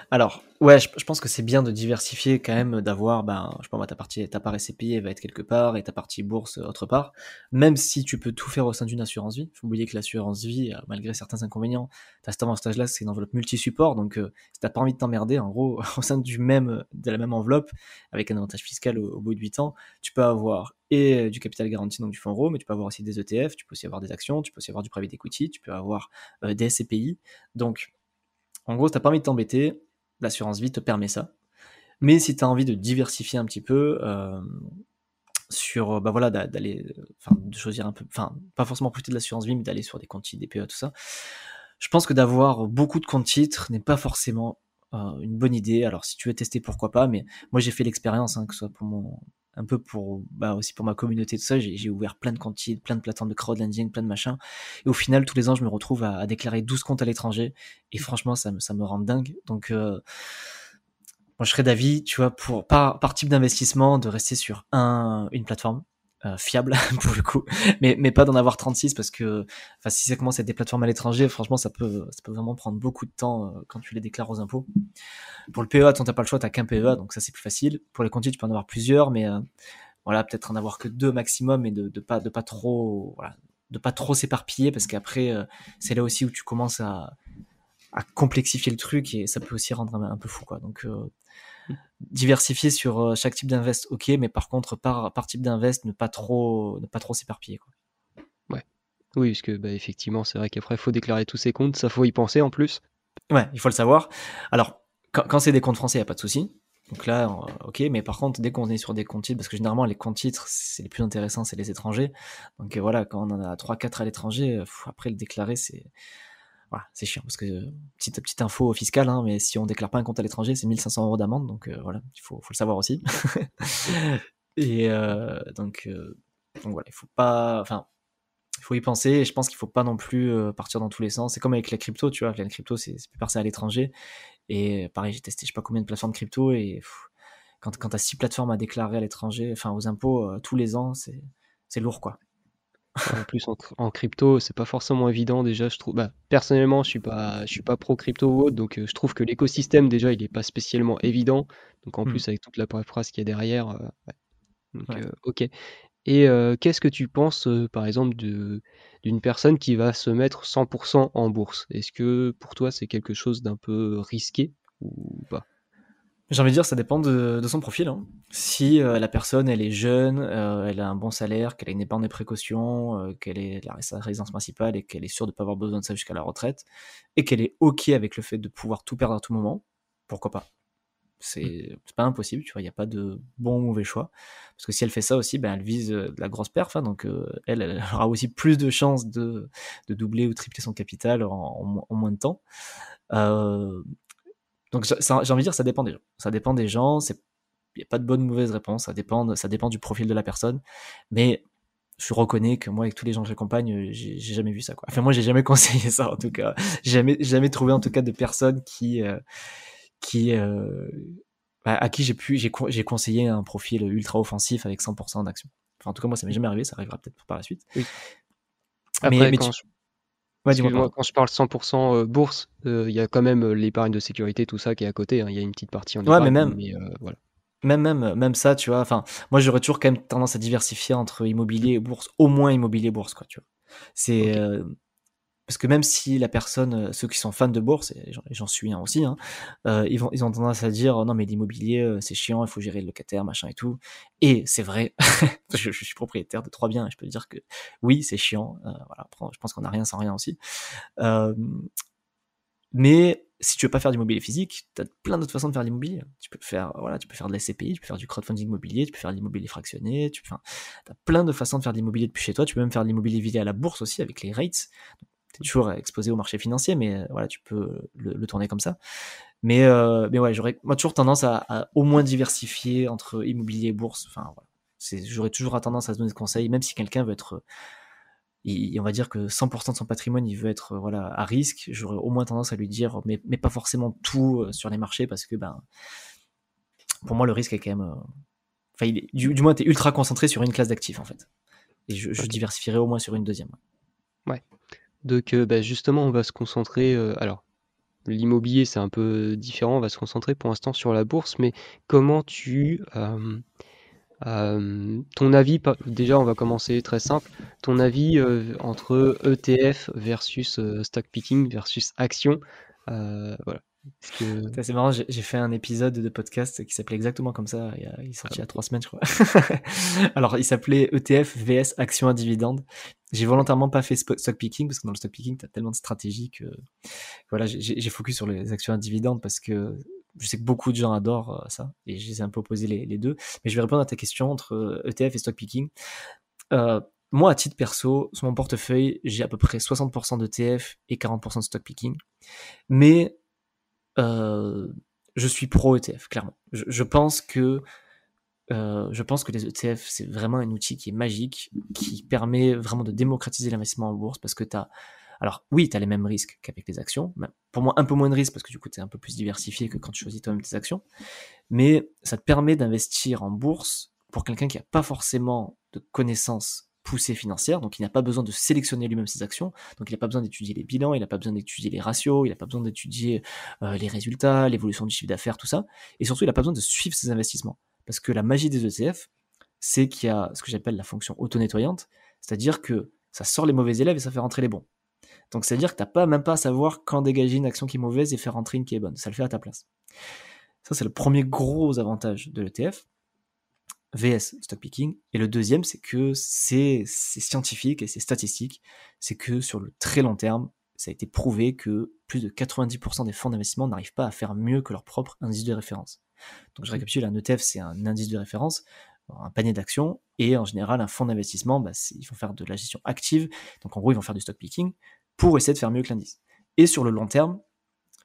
Alors, ouais, je, pense que c'est bien de diversifier quand même, d'avoir, ben, je moi, ta partie, ta part SCPI, va être quelque part et ta partie bourse autre part. Même si tu peux tout faire au sein d'une assurance vie. Faut oublier que l'assurance vie, euh, malgré certains inconvénients, t'as ce stage-là, c'est une enveloppe multi-support. Donc, euh, si t'as pas envie de t'emmerder, en gros, au sein du même, de la même enveloppe, avec un avantage fiscal au, bout de 8 ans, tu peux avoir et euh, du capital garanti, donc du fonds euro, mais tu peux avoir aussi des ETF, tu peux aussi avoir des actions, tu peux aussi avoir du private equity, tu peux avoir des SCPI. Donc, en gros, t'as pas envie de t'embêter, l'assurance vie te permet ça. Mais si tu as envie de diversifier un petit peu, euh, sur, bah voilà, d'aller, enfin, de choisir un peu, enfin, pas forcément profiter de l'assurance vie, mais d'aller sur des comptes titres, des PE, tout ça. Je pense que d'avoir beaucoup de comptes titres n'est pas forcément euh, une bonne idée. Alors, si tu veux tester, pourquoi pas, mais moi j'ai fait l'expérience, hein, que ce soit pour mon, un peu pour bah aussi pour ma communauté tout ça. J'ai ouvert plein de comptes plein de plateformes de crowdlending plein de machins. Et au final tous les ans je me retrouve à, déclarer 12 comptes à l'étranger. Et franchement ça me rend dingue. Donc euh, moi je serais d'avis tu vois pour par, par type d'investissement de rester sur un une plateforme euh, fiable pour le coup, mais, mais pas d'en avoir 36 parce que si ça commence à être des plateformes à l'étranger, franchement, ça peut, ça peut vraiment prendre beaucoup de temps euh, quand tu les déclares aux impôts. Pour le PEA, tant t'as pas le choix, t'as qu'un PEA, donc ça c'est plus facile. Pour les comptes, tu peux en avoir plusieurs, mais euh, voilà, peut-être en avoir que deux maximum et de, pas, de pas trop, de pas trop s'éparpiller parce qu'après, c'est là aussi où tu commences à, à complexifier le truc et ça peut aussi rendre un, peu fou, quoi. Donc, diversifier sur euh, chaque type d'invest, ok, mais par contre, par, par type d'invest, ne pas trop, ne pas trop s'éparpiller. Ouais. Oui, parce que bah, effectivement, c'est vrai qu'après, il faut déclarer tous ses comptes, ça faut y penser en plus. Ouais, il faut le savoir. Alors, quand, c'est des comptes français, il n'y a pas de souci. Donc là, euh, ok, mais par contre, dès qu'on est sur des comptes titres, parce que généralement, les comptes titres, c'est les plus intéressants, c'est les étrangers. Donc euh, voilà, quand on en a 3-4 à l'étranger, après le déclarer, c'est c'est chiant parce que petite petite info fiscale, hein, mais si on déclare pas un compte à l'étranger, c'est 1500 euros d'amende, donc euh, voilà, il faut, le savoir aussi. et euh, donc, euh, voilà, il faut pas, enfin, il faut y penser. Et je pense qu'il faut pas non plus partir dans tous les sens. C'est comme avec la crypto, tu vois, la crypto, c'est plus passer à l'étranger. Et pareil, j'ai testé je sais pas combien de plateformes crypto et quand, quand tu as six plateformes à déclarer à l'étranger, enfin aux impôts tous les ans, c'est lourd quoi. En plus, en, crypto, c'est pas forcément évident déjà. Je trouve, bah, personnellement, je suis pas, je suis pas pro crypto ou autre, donc euh, je trouve que l'écosystème déjà, il est pas spécialement évident. Donc en mmh. plus, avec toute la phrase qu'il y a derrière, euh, Donc, euh, ok. Et qu'est-ce que tu penses, par exemple, d'une personne qui va se mettre 100% en bourse? Est-ce que pour toi, c'est quelque chose d'un peu risqué ou? J'ai envie de dire, ça dépend de, son profil. Hein. Si euh, la personne, elle est jeune, euh, elle a un bon salaire, qu'elle a une épargne de précaution, euh, qu'elle est la sa résidence principale et qu'elle est sûre de ne pas avoir besoin de ça jusqu'à la retraite, et qu'elle est OK avec le fait de pouvoir tout perdre à tout moment, pourquoi pas? C'est mmh. pas impossible, tu vois, il n'y a pas de bon ou mauvais choix. Parce que si elle fait ça aussi, ben, elle vise de la grosse perf, hein, donc elle, elle, aura aussi plus de chances de, de doubler ou tripler son capital en, en moins de temps. Euh, donc j'ai envie de dire, ça dépend des gens. Ça dépend des gens. Il n'y a pas de bonne ou mauvaise réponse, ça dépend, ça dépend du profil de la personne. Mais je reconnais que moi, avec tous les gens que j'accompagne, j'ai jamais vu ça. Quoi. Enfin, moi, j'ai jamais conseillé ça, en tout cas. Jamais, jamais trouvé, en tout cas, de personnes qui, euh, qui, euh, à qui j'ai pu, j'ai conseillé un profil ultra offensif avec 100% d'action. Enfin, en tout cas, moi, ça m'est jamais arrivé, ça arrivera peut-être par la suite. Oui. Après, quand, je... quand je parle 100% euh, bourse, il y a quand même l'épargne de sécurité, tout ça qui est à côté. Hein. Il y a une petite partie en épargne. Ouais, mais même. voilà même, même, même ça, tu vois. Enfin, moi, j'aurais toujours quand même tendance à diversifier entre immobilier et bourse, au moins immobilier et bourse, quoi, tu vois. C'est euh, parce que même si la personne, euh, ceux qui sont fans de bourse, et j'en suis un aussi, hein, euh, ils, ont tendance à dire non mais l'immobilier c'est chiant, il faut gérer le locataire, machin et tout. Et c'est vrai, je, suis propriétaire de trois biens et je peux dire que oui c'est chiant. voilà, je pense qu'on a rien sans rien aussi. mais si tu veux pas faire d'immobilier physique, tu as plein d'autres façons de faire l'immobilier. Tu peux faire, voilà, tu peux faire de la SCPI, tu peux faire du crowdfunding immobilier, tu peux faire de l'immobilier fractionné, tu as plein de façons de faire de l'immobilier depuis chez toi. Tu peux même faire de l'immobilier vidé à la bourse aussi avec les rates. Tu es toujours exposé au marché financier, mais euh, voilà, tu peux le, tourner comme ça. Mais, euh, mais ouais, j'aurais moi toujours tendance à, au moins diversifier entre immobilier et bourse. Enfin, voilà. J'aurais toujours tendance à se donner des conseils, même si quelqu'un veut être on va dire que 100% de son patrimoine, il veut être euh, voilà à risque, j'aurais au moins tendance à lui dire, mais, mais pas forcément tout euh, sur les marchés, parce que ben, pour moi, le risque est quand même. Euh, enfin, il du, moins, tu es ultra concentré sur une classe d'actifs, en fait. Et je, diversifierai au moins sur une deuxième. Ouais. Donc, bah, justement, on va se concentrer. alors, l'immobilier, c'est un peu différent. On va se concentrer pour l'instant sur la bourse, mais comment tu euh, ton avis, déjà on va commencer très simple, ton avis euh, entre ETF versus euh, stock picking versus action, voilà. C'est marrant, j'ai fait un épisode de podcast qui s'appelait exactement comme ça, il, est sorti il y a trois semaines je crois. Alors il s'appelait ETF vs action à dividende. J'ai volontairement pas fait stock picking parce que dans le stock picking tu as tellement de stratégies que voilà, j'ai focus sur les actions à dividende parce que je sais que beaucoup de gens adorent euh, ça, et je les ai un peu opposés les, deux. Mais je vais répondre à ta question entre ETF e et stock picking. Euh, moi, à titre perso, sur mon portefeuille, j'ai à peu près 60% d'ETF et 40% de stock picking. Mais euh, je suis pro ETF, clairement. Je, pense que je pense que les ETF, c'est vraiment un outil qui est magique, qui permet vraiment de démocratiser l'investissement en bourse parce que tu alors oui, tu as les mêmes risques qu'avec les actions, pour moi un peu moins de risques parce que du coup tu es un peu plus diversifié que quand tu choisis toi-même tes actions, mais ça te permet d'investir en bourse pour quelqu'un qui n'a pas forcément de connaissances poussées financières, donc il n'a pas besoin de sélectionner lui-même ses actions, donc il n'a pas besoin d'étudier les bilans, il n'a pas besoin d'étudier les ratios, il n'a pas besoin d'étudier euh, les résultats, l'évolution du chiffre d'affaires, tout ça, et surtout il n'a pas besoin de suivre ses investissements, parce que la magie des ETF, c'est qu'il y a ce que j'appelle la fonction auto-nettoyante, c'est-à-dire que ça sort les mauvais élèves et ça fait rentrer les bons. Donc c'est-à-dire que tu n'as pas même pas à savoir quand dégager une action qui est mauvaise et faire rentrer une qui est bonne. Ça le fait à ta place. Ça, c'est le premier gros avantage de l'ETF. VS, stock picking. Et le deuxième, c'est que c'est scientifique et c'est statistique. C'est que sur le très long terme, ça a été prouvé que plus de 90% des fonds d'investissement n'arrivent pas à faire mieux que leur propre indice de référence. Donc je récapitule, un ETF, c'est un indice de référence, un panier d'actions, et en général, un fonds d'investissement, bah, ils vont faire de la gestion active, donc en gros, ils vont faire du stock picking, pour essayer de faire mieux que l'indice. Et sur le long terme,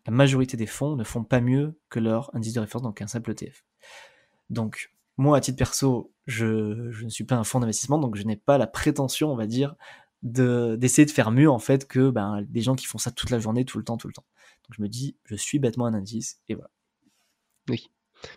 la majorité des fonds ne font pas mieux que leur indice de référence, donc un simple ETF. Donc, moi, à titre perso, je, ne suis pas un fonds d'investissement, donc je n'ai pas la prétention, on va dire, d'essayer de, faire mieux, en fait, que ben, des gens qui font ça toute la journée, tout le temps, tout le temps. Donc, je me dis, je suis bêtement un indice, et voilà. Oui.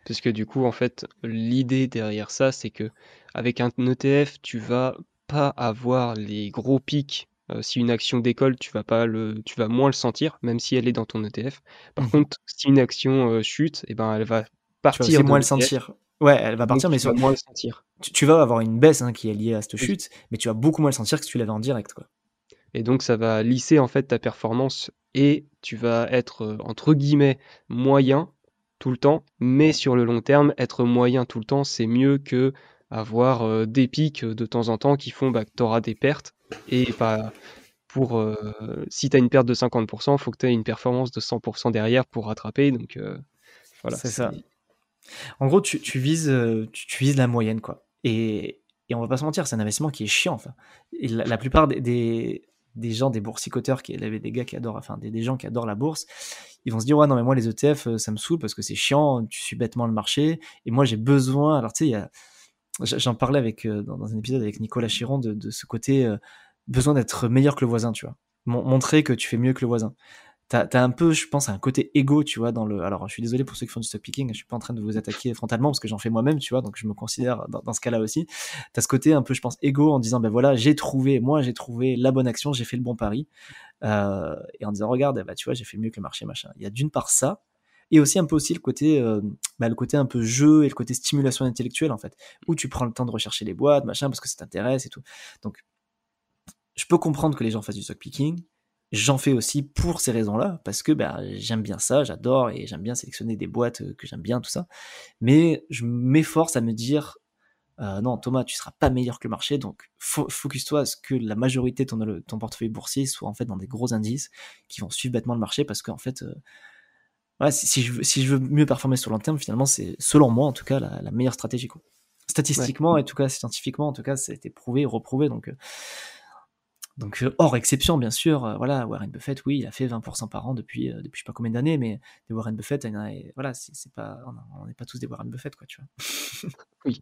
Parce que du coup, en fait, l'idée derrière ça, c'est que avec un ETF, tu vas pas avoir les gros pics euh, si une action décolle, tu vas pas le, tu vas moins le sentir, même si elle est dans ton ETF. Par mmh contre, si une action euh, chute, et eh ben elle va partir. Tu vas moins le sentir. Ouais, elle va partir, mais tu vas moins le sentir. Tu, vas avoir une baisse hein, qui est liée à cette chute, mais tu vas beaucoup moins le sentir que si tu l'avais en direct, quoi. Et donc ça va lisser en fait ta performance et tu vas être euh, entre guillemets moyen tout le temps, mais sur le long terme, être moyen tout le temps, c'est mieux que avoir des pics de temps en temps qui font bah, que tu auras des pertes et pas pour euh, si tu as une perte de 50%, il faut que tu aies une performance de 100% derrière pour rattraper. Donc euh, voilà. C'est ça. En gros, tu, vises, euh, tu, vises la moyenne, quoi. Et, et on va pas se mentir, c'est un investissement qui est chiant. Enfin. La, plupart des, des gens, des boursicoteurs, qui des gars qui adorent, enfin des, gens qui adorent la bourse, ils vont se dire ouais non mais moi les ETF euh, ça me saoule parce que c'est chiant, tu suis bêtement le marché et moi j'ai besoin. Alors tu sais, j'en parlais avec euh, dans, un épisode avec Nicolas Chiron de, ce côté besoin d'être meilleur que le voisin, tu vois, montrer que tu fais mieux que le voisin t'as as un peu, je pense, un côté égo, tu vois, dans le. Alors, je suis désolé pour ceux qui font du stock picking, je suis pas en train de vous attaquer frontalement parce que j'en fais moi-même, tu vois, donc je me considère dans, ce cas-là aussi. T'as ce côté un peu, je pense, égo en disant, ben voilà, j'ai trouvé, moi, j'ai trouvé la bonne action, j'ai fait le bon pari, euh, et en disant, regarde, bah, tu vois, j'ai fait mieux que le marché, machin. Il y a d'une part ça, et aussi un peu aussi le côté, euh, bah, le côté un peu jeu et le côté stimulation intellectuelle, en fait, où tu prends le temps de rechercher les boîtes, machin, parce que ça t'intéresse et tout. Donc, je peux comprendre que les gens fassent du stock picking, J'en fais aussi pour ces raisons-là, parce que bah, j'aime bien ça, j'adore et j'aime bien sélectionner des boîtes euh, que j'aime bien, tout ça. Mais je m'efforce à me dire, euh, non Thomas, tu seras pas meilleur que le marché, donc focus-toi à ce que la majorité de ton, ton, portefeuille boursier soit en fait dans des gros indices qui vont suivre bêtement le marché, parce qu'en fait, euh, si, je veux, si je veux mieux performer sur le long terme, finalement, c'est selon moi en tout cas la, meilleure stratégie. Quoi. Statistiquement, et en tout cas scientifiquement, en tout cas, ça a été prouvé, reprouvé, donc donc euh, hors exception bien sûr, euh, voilà Warren Buffett, oui, il a fait 20% par an depuis euh, depuis je sais pas combien d'années, mais des Warren Buffett, voilà, c'est pas on n'est pas tous des Warren Buffett quoi, tu vois. oui,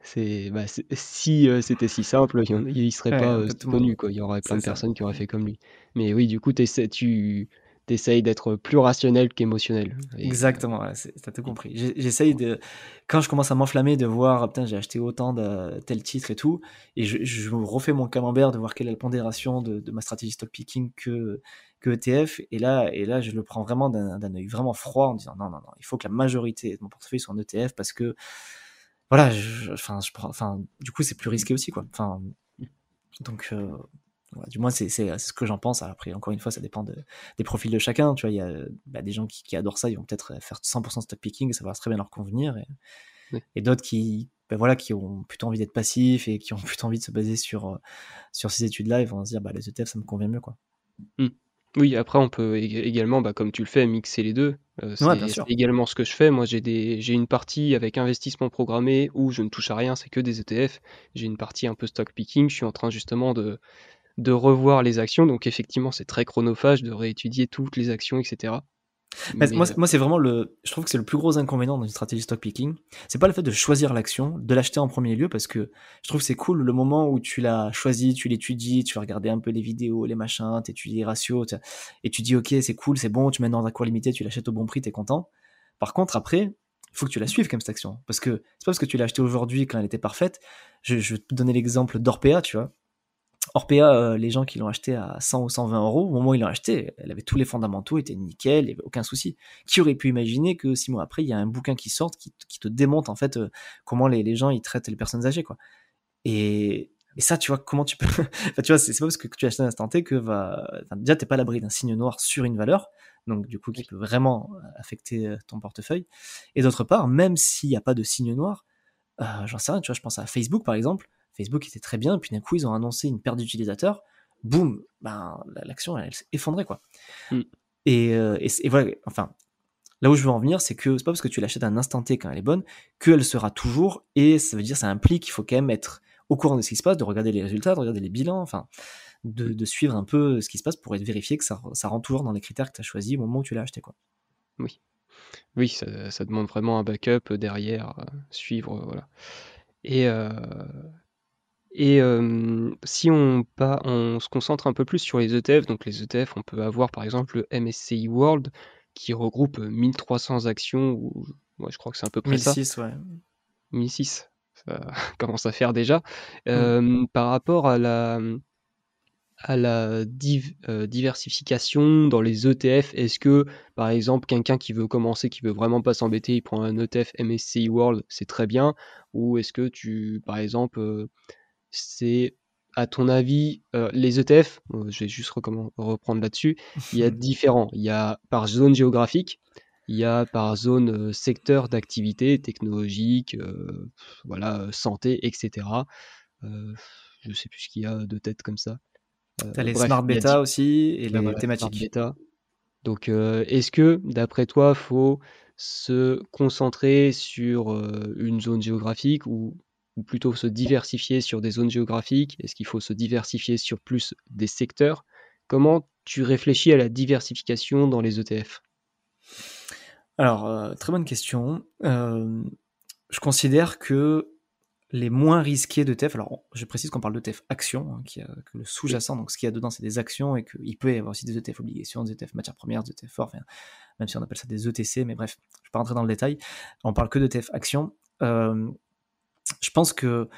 c'est bah, si c'était si simple, il, y serait pas connu quoi, il y aurait plein de personnes qui auraient fait comme lui. Mais oui, du coup, tu t'essayes d'être plus rationnel qu'émotionnel. Exactement, t'as tout compris. J'essaye de, quand je commence à m'enflammer de voir, putain, j'ai acheté autant de tel titre et tout, et je, je refais mon camembert de voir quelle est la pondération de, ma stratégie stock picking que, que ETF, et là, et là, je le prends vraiment d'un œil vraiment froid en disant non, non, non, il faut que la majorité de mon portefeuille soit en ETF parce que, voilà, enfin, je, enfin, du coup, c'est plus risqué aussi, quoi. Enfin, donc, euh, du moins, c'est ce que j'en pense. Après, encore une fois, ça dépend des profils de chacun. Tu vois, il y a bah, des gens qui, adorent ça, ils vont peut-être faire 100% stock picking, ça va très bien leur convenir. Et, d'autres qui, bah, voilà, qui ont plutôt envie d'être passifs et qui ont plutôt envie de se baser sur, euh, sur ces études-là, ils vont se dire, bah, les ETF, ça me convient mieux. Quoi. Mmh. Oui, après, on peut également, bah, comme tu le fais, mixer les deux. Euh, c'est également ce que je fais. Moi, j'ai une partie avec investissement programmé où je ne touche à rien, c'est que des ETF. J'ai une partie un peu stock picking. Je suis en train justement de, de revoir les actions. Donc effectivement, c'est très chronophage de réétudier toutes les actions, etc. moi, moi c'est vraiment le. Je trouve que c'est le plus gros inconvénient dans une stratégie stock picking. C'est pas le fait de choisir l'action, de l'acheter en premier lieu, parce que je trouve que c'est cool le moment où tu l'as choisi, tu l'étudies, tu vas regarder un peu les vidéos, les machins, tu étudies les ratios, et tu dis ok, c'est cool, c'est bon, tu mets dans un cours limité, tu l'achètes au bon prix, tu es content. Par contre, après, il faut que tu la suives comme cette action. Parce que c'est pas parce que tu l'as acheté aujourd'hui quand elle était parfaite. Je, je vais te donner l'exemple d'Orpea, tu vois. Orpea, euh, les gens qui l'ont acheté à 100 ou 120 euros, au moment où ils l'ont acheté, elle avait tous les fondamentaux, était nickel, il n'y avait aucun souci. Qui aurait pu imaginer que six mois après, il y a un bouquin qui sort qui, te démonte en fait euh, comment les, gens ils traitent les personnes âgées quoi. Et, ça, tu vois, comment tu peux. tu vois, c'est pas parce que tu achètes un instant T que va. Enfin, déjà, t'es pas à l'abri d'un signe noir sur une valeur, donc du coup, qui peut vraiment euh, affecter ton portefeuille. Et d'autre part, même s'il n'y a pas de signe noir, j'en sais rien, tu vois, je pense à Facebook par exemple, Facebook était très bien, puis d'un coup, ils ont annoncé une perte d'utilisateurs. Boum, ben, l'action, elle, s'est effondrée, quoi. Mm. Euh, et, voilà, enfin, là où je veux en venir, c'est que c'est pas parce que tu l'achètes à un instant T quand elle est bonne qu'elle sera toujours, et ça veut dire, ça implique qu'il faut quand même être au courant de ce qui se passe, de regarder les résultats, de regarder les bilans, enfin, de, suivre un peu ce qui se passe pour être vérifié que ça, ça rentre toujours dans les critères que tu as choisis au moment où tu l'as acheté, quoi. Oui. Oui, ça, demande vraiment un backup derrière, euh, suivre, voilà. Et, euh, et si on, pas, on se concentre un peu plus sur les ETF, donc les ETF, on peut avoir par exemple le MSCI World qui regroupe 1300 actions, ou moi je crois que c'est à peu près 1006, ça. ouais. 1006, ça commence à faire déjà. Mmh. par rapport à la, à la diversification dans les ETF, est-ce que par exemple quelqu'un qui veut commencer, qui veut vraiment pas s'embêter, il prend un ETF MSCI World, c'est très bien, ou est-ce que tu, par exemple, c'est à ton avis, euh, les ETF, euh, je vais juste reprendre là-dessus, il y a différents. Il y a par zone géographique, il y a par zone euh, secteur d'activité technologique, voilà, santé, etc. je sais plus ce qu'il y a de tête comme ça. tu as les smart beta aussi et les thématiques. Beta. Donc, est-ce que, d'après toi, faut se concentrer sur une zone géographique ou plutôt se diversifier sur des zones géographiques? Est-ce qu'il faut se diversifier sur plus des secteurs? Comment tu réfléchis à la diversification dans les ETF Alors, euh, très bonne question. Euh, je considère que les moins risqués d'ETF, alors je précise qu'on parle d'ETF actions, hein, qui a, que le sous-jacent, donc ce qu'il y a dedans, c'est des actions et qu'il peut y avoir aussi des ETF obligations, des ETF matières premières, des ETF forts, même si on appelle ça des ETC, mais bref, je ne vais pas rentrer dans le détail. On parle que d'ETF actions. Euh, je pense que,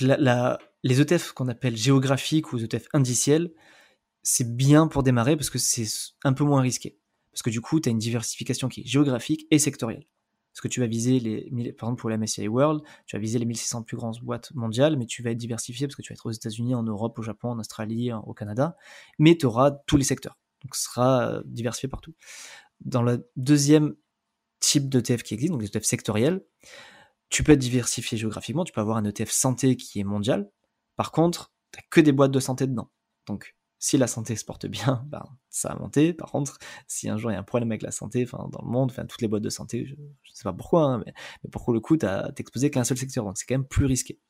les ETF qu'on appelle géographiques ou ETF indiciels, c'est bien pour démarrer parce que c'est un peu moins risqué. Parce que du coup, tu as une diversification qui est géographique et sectorielle. Parce que tu vas viser, par exemple pour la MSCI World, tu vas viser les 1600 plus grandes boîtes mondiales, mais tu vas être diversifié parce que tu vas être aux États-Unis, en Europe, au Japon, en Australie, au Canada, mais tu auras tous les secteurs. Donc ce sera euh, diversifié partout. Dans le deuxième type d'ETF qui existe, donc les ETF sectoriels, tu peux être diversifié géographiquement, tu peux avoir un ETF santé qui est mondial. Par contre, tu que des boîtes de santé dedans. Donc si la santé se porte bien, ben, ça a monté. Par contre, si un jour il y a un problème avec la santé, enfin, dans le monde, enfin, toutes les boîtes de santé, je ne sais pas pourquoi, hein, mais, mais, pour le coup, tu t'es exposé qu'à un seul secteur, donc c'est quand même plus risqué.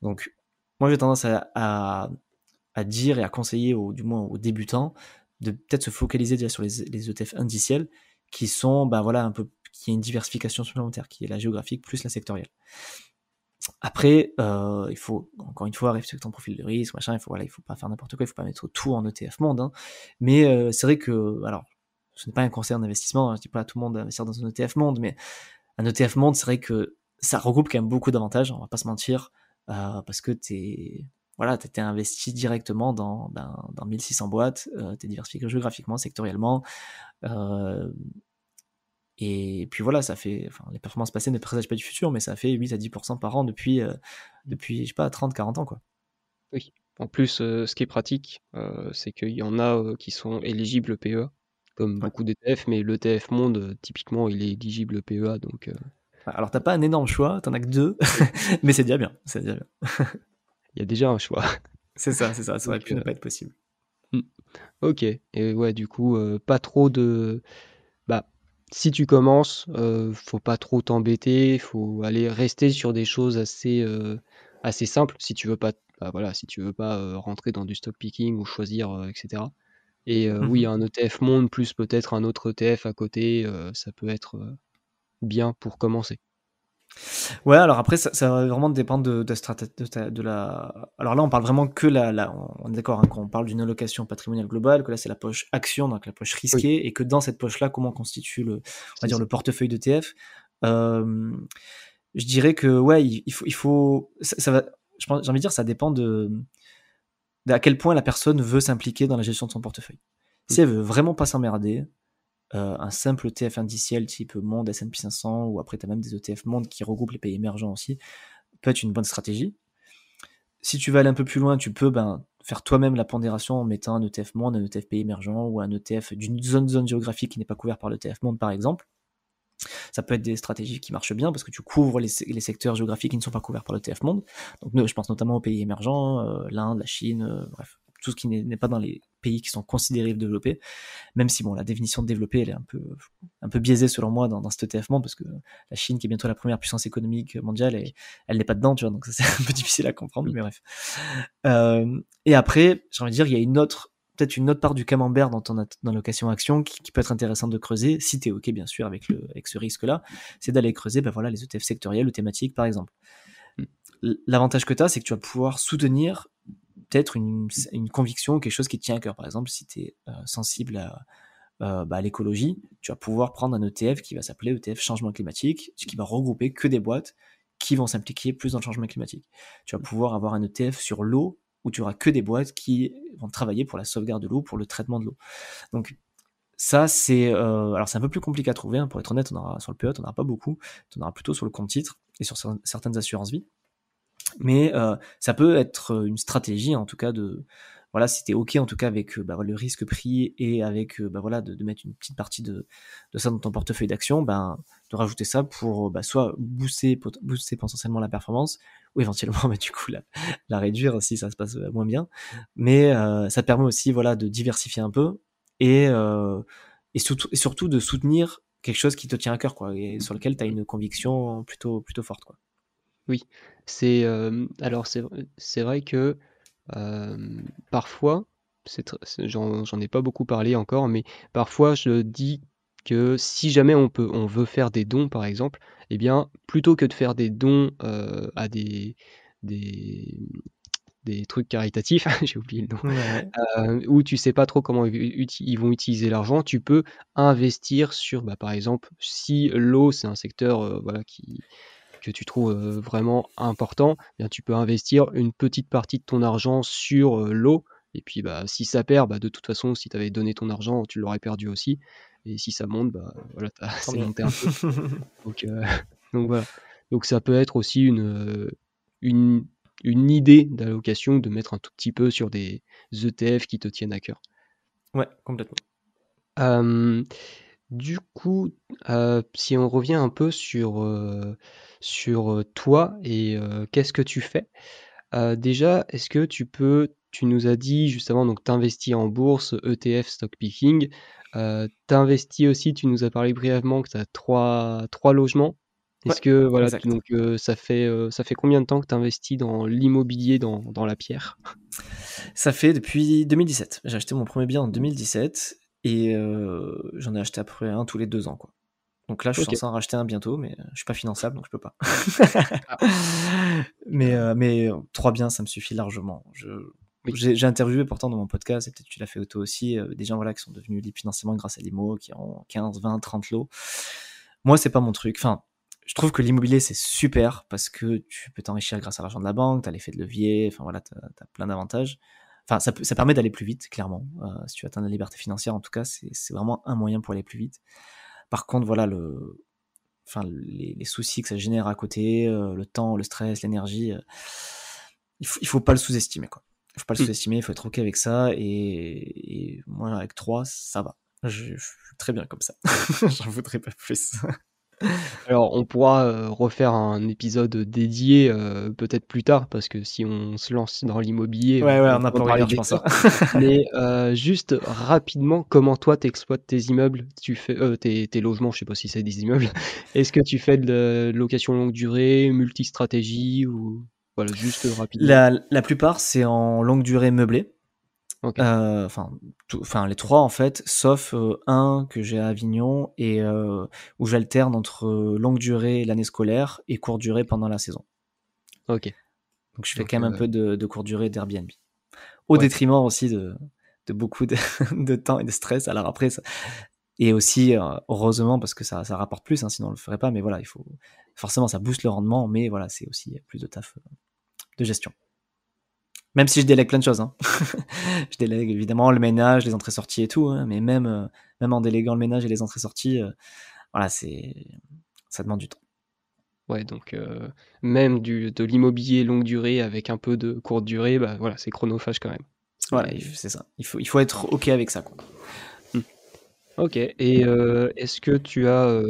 Donc, moi, j'ai tendance à, à, dire et à conseiller, au, du moins aux débutants, de peut-être se focaliser déjà sur les, les ETF indiciels, qui sont, ben voilà, un peu, qui a une diversification supplémentaire, qui est la géographique plus la sectorielle. Après, euh, il faut encore une fois réfléchir ton profil de risque, machin. Il faut voilà, il faut pas faire n'importe quoi, il faut pas mettre tout en ETF monde. Hein. Mais euh, c'est vrai que, alors, ce n'est pas un conseil d'investissement. Hein, je dis pas à tout le monde d'investir dans un ETF monde, mais un ETF monde, c'est vrai que ça regroupe quand même beaucoup d'avantages. On va pas se mentir, euh, parce que t'es voilà, t'es investi directement dans, dans, dans 1600 boîtes, euh, t'es diversifié géographiquement, sectoriellement, et puis voilà, ça fait, enfin, les performances passées ne présagent pas du futur, mais ça fait 8 à 10% par an depuis, euh, depuis, je sais pas, 30, 40 ans, quoi. Oui. En plus, euh, ce qui est pratique, euh, c'est qu'il y en a qui sont éligibles PEA, comme beaucoup d'ETF, mais l'ETF Monde, typiquement, il est éligible PEA, donc... Alors, t'as pas un énorme choix, t'en as que deux, mais c'est déjà bien, c'est déjà bien. il y a déjà un choix. C'est ça, c'est ça, ça aurait pu ne pas être possible. Hmm. Ok, et ouais, du coup, pas trop de si tu commences, euh, faut pas trop t'embêter, faut aller rester sur des choses assez, euh, assez simples si tu veux pas, bah, voilà, si tu veux pas euh, rentrer dans du stock picking ou choisir, etc. Et mmh oui, un ETF monde plus peut-être un autre ETF à côté, ça peut être bien pour commencer. Ouais, alors après, ça, va vraiment dépendre de, de, de, la. Alors là, on parle vraiment que la. on est d'accord, hein, quand on parle d'une allocation patrimoniale globale, que là, c'est la poche action, donc la poche risquée, et que dans cette poche-là, comment constitue le, on va dire, le portefeuille d'ETF euh, Je dirais que, ouais, il, faut. Il faut ça, va, j'ai envie de dire, ça dépend de, de à quel point la personne veut s'impliquer dans la gestion de son portefeuille. Si elle veut vraiment pas s'emmerder, euh, un simple ETF indiciel type Monde, S&P 500, ou après tu as même des ETF Monde qui regroupent les pays émergents aussi, peut être une bonne stratégie. Si tu veux aller un peu plus loin, tu peux ben, faire toi-même la pondération en mettant un ETF Monde, un ETF pays émergent, ou un ETF d'une zone, zone géographique qui n'est pas couvert par l'ETF Monde par exemple. Ça peut être des stratégies qui marchent bien parce que tu couvres les, secteurs géographiques qui ne sont pas couverts par l'ETF Monde. Donc je pense notamment aux pays émergents, euh, l'Inde, la Chine, euh, bref, tout ce qui n'est pas dans les pays qui sont considérés développés, même si bon, la définition de développé, elle est un peu, un peu biaisée selon moi dans, dans cet ETF monde, parce que la Chine, qui est bientôt la première puissance économique mondiale, elle n'est pas dedans, tu vois, donc c'est un peu difficile à comprendre, mais bref. Euh, et après, j'ai envie de dire, il y a une autre, peut-être une autre part du camembert dans ton action qui, peut être intéressante de creuser, si tu es OK, bien sûr, avec, le, avec ce risque-là, c'est d'aller creuser ben voilà, les ETF sectoriels ou thématiques, par exemple. Mm. L'avantage que tu as, c'est que tu vas pouvoir soutenir peut-être une, une, conviction, quelque chose qui te tient à cœur. Par exemple, si tu es euh, sensible à, euh, bah, à l'écologie, tu vas pouvoir prendre un ETF qui va s'appeler ETF changement climatique, qui va regrouper que des boîtes qui vont s'impliquer plus dans le changement climatique. Tu vas pouvoir avoir un ETF sur l'eau où tu auras que des boîtes qui vont travailler pour la sauvegarde de l'eau, pour le traitement de l'eau. Donc ça, c'est euh, alors c'est un peu plus compliqué à trouver. Hein, pour être honnête, on aura sur le PE, on n'aura pas beaucoup. On aura plutôt sur le compte titre et sur certaines assurances vie. Mais euh, ça peut être une stratégie, en tout cas, de voilà, si OK en tout cas avec euh, bah, le risque pris et avec euh, bah, voilà, de, mettre une petite partie de, de ça dans ton portefeuille d'action, ben, de rajouter ça pour bah, soit booster, booster potentiellement la performance ou éventuellement bah, du coup la, la, réduire si ça se passe moins bien. Mais ça te permet aussi voilà, de diversifier un peu et, et, surtout, et surtout de soutenir quelque chose qui te tient à cœur quoi, et sur lequel tu as une conviction plutôt, plutôt forte. Quoi. Oui, c'est alors c'est c'est vrai que parfois, c'est j'en j'en ai pas beaucoup parlé encore, mais parfois je dis que si jamais on peut on veut faire des dons par exemple, eh bien plutôt que de faire des dons à des des des trucs caritatifs, j'ai oublié le nom, où tu sais pas trop comment ils vont utiliser l'argent, tu peux investir sur, bah, par exemple, si l'eau c'est un secteur voilà qui que tu trouves vraiment important, eh bien tu peux investir une petite partie de ton argent sur l'eau. Et puis bah, si ça perd, bah, de toute façon, si tu avais donné ton argent, tu l'aurais perdu aussi. Et si ça monte, bah, voilà, c'est monté un peu. donc, donc, voilà. Donc ça peut être aussi une, une, une idée d'allocation de mettre un tout petit peu sur des ETF qui te tiennent à cœur. Ouais, complètement. Du coup, si on revient un peu sur, sur toi et qu'est-ce que tu fais. déjà, est-ce que tu peux, tu nous as dit justement, donc t'investis en bourse, ETF, stock picking. t'investis aussi, tu nous as parlé brièvement que tu as trois, trois logements. Est-ce que voilà, donc ça fait ça fait combien de temps que tu investis dans l'immobilier dans, dans, la pierre? Ça fait depuis 2017. J'ai acheté mon premier bien en 2017 et j'en ai acheté après un tous les deux ans quoi. Donc là, je suis censé en racheter un bientôt, mais je suis pas finançable, donc je peux pas. Ah. mais, euh, mais trois biens, ça me suffit largement. Je, J'ai interviewé pourtant dans mon podcast, et peut-être tu l'as fait auto aussi, euh, des gens voilà, qui sont devenus libres financièrement grâce à l'IMO, qui ont 15, 20, 30 lots. Moi, c'est pas mon truc. Enfin, je trouve que l'immobilier, c'est super parce que tu peux t'enrichir grâce à l'argent de la banque, tu as l'effet de levier, enfin voilà, tu as, plein d'avantages. Enfin, ça, ça permet d'aller plus vite, clairement. Euh, si tu atteins la liberté financière, en tout cas, c'est vraiment un moyen pour aller plus vite. Par contre, voilà, le, enfin, les, soucis que ça génère à côté, euh, le temps, le stress, l'énergie, euh, il, faut, faut pas le sous-estimer. Quoi. Il faut pas le mmh. sous-estimer, il faut être OK avec ça. Et, moi, avec 3, ça va. Je, je, suis très bien comme ça. J'en voudrais pas plus. Alors, on pourra refaire un épisode dédié peut-être plus tard, parce que si on se lance dans l'immobilier, ouais, ouais, on n'a pas parlé de ça. Mais juste rapidement, comment toi t'exploites tes immeubles, tu fais tes, tes, logements, je sais pas si c'est des immeubles. Est-ce que tu fais de location longue durée, multi-stratégie ou voilà, juste rapidement? La, la plupart, c'est en longue durée meublée. Euh, enfin, enfin les trois en fait, sauf euh, un que j'ai à Avignon et euh, où j'alterne entre longue durée l'année scolaire et courte durée pendant la saison. Ok. Donc je fais quand même un peu de, de courte durée d'Airbnb. Au détriment aussi de, de beaucoup de, de, temps et de stress. Alors après, ça... et aussi heureusement parce que ça, ça rapporte plus, hein, sinon on le ferait pas. Mais voilà, il faut forcément ça booste le rendement, mais voilà, c'est aussi plus de taf de gestion. Même si je délègue plein de choses. Hein. je délègue évidemment le ménage, les entrées-sorties et tout. Hein, mais même, euh, même en déléguant le ménage et les entrées-sorties, euh, voilà, c'est ça demande du temps. Ouais, donc euh, même du, de l'immobilier longue durée avec un peu de courte durée, bah voilà, c'est chronophage quand même. Voilà, c'est ça. Il faut, il faut être OK avec ça. Quoi. Hmm. Ok, et est-ce que tu as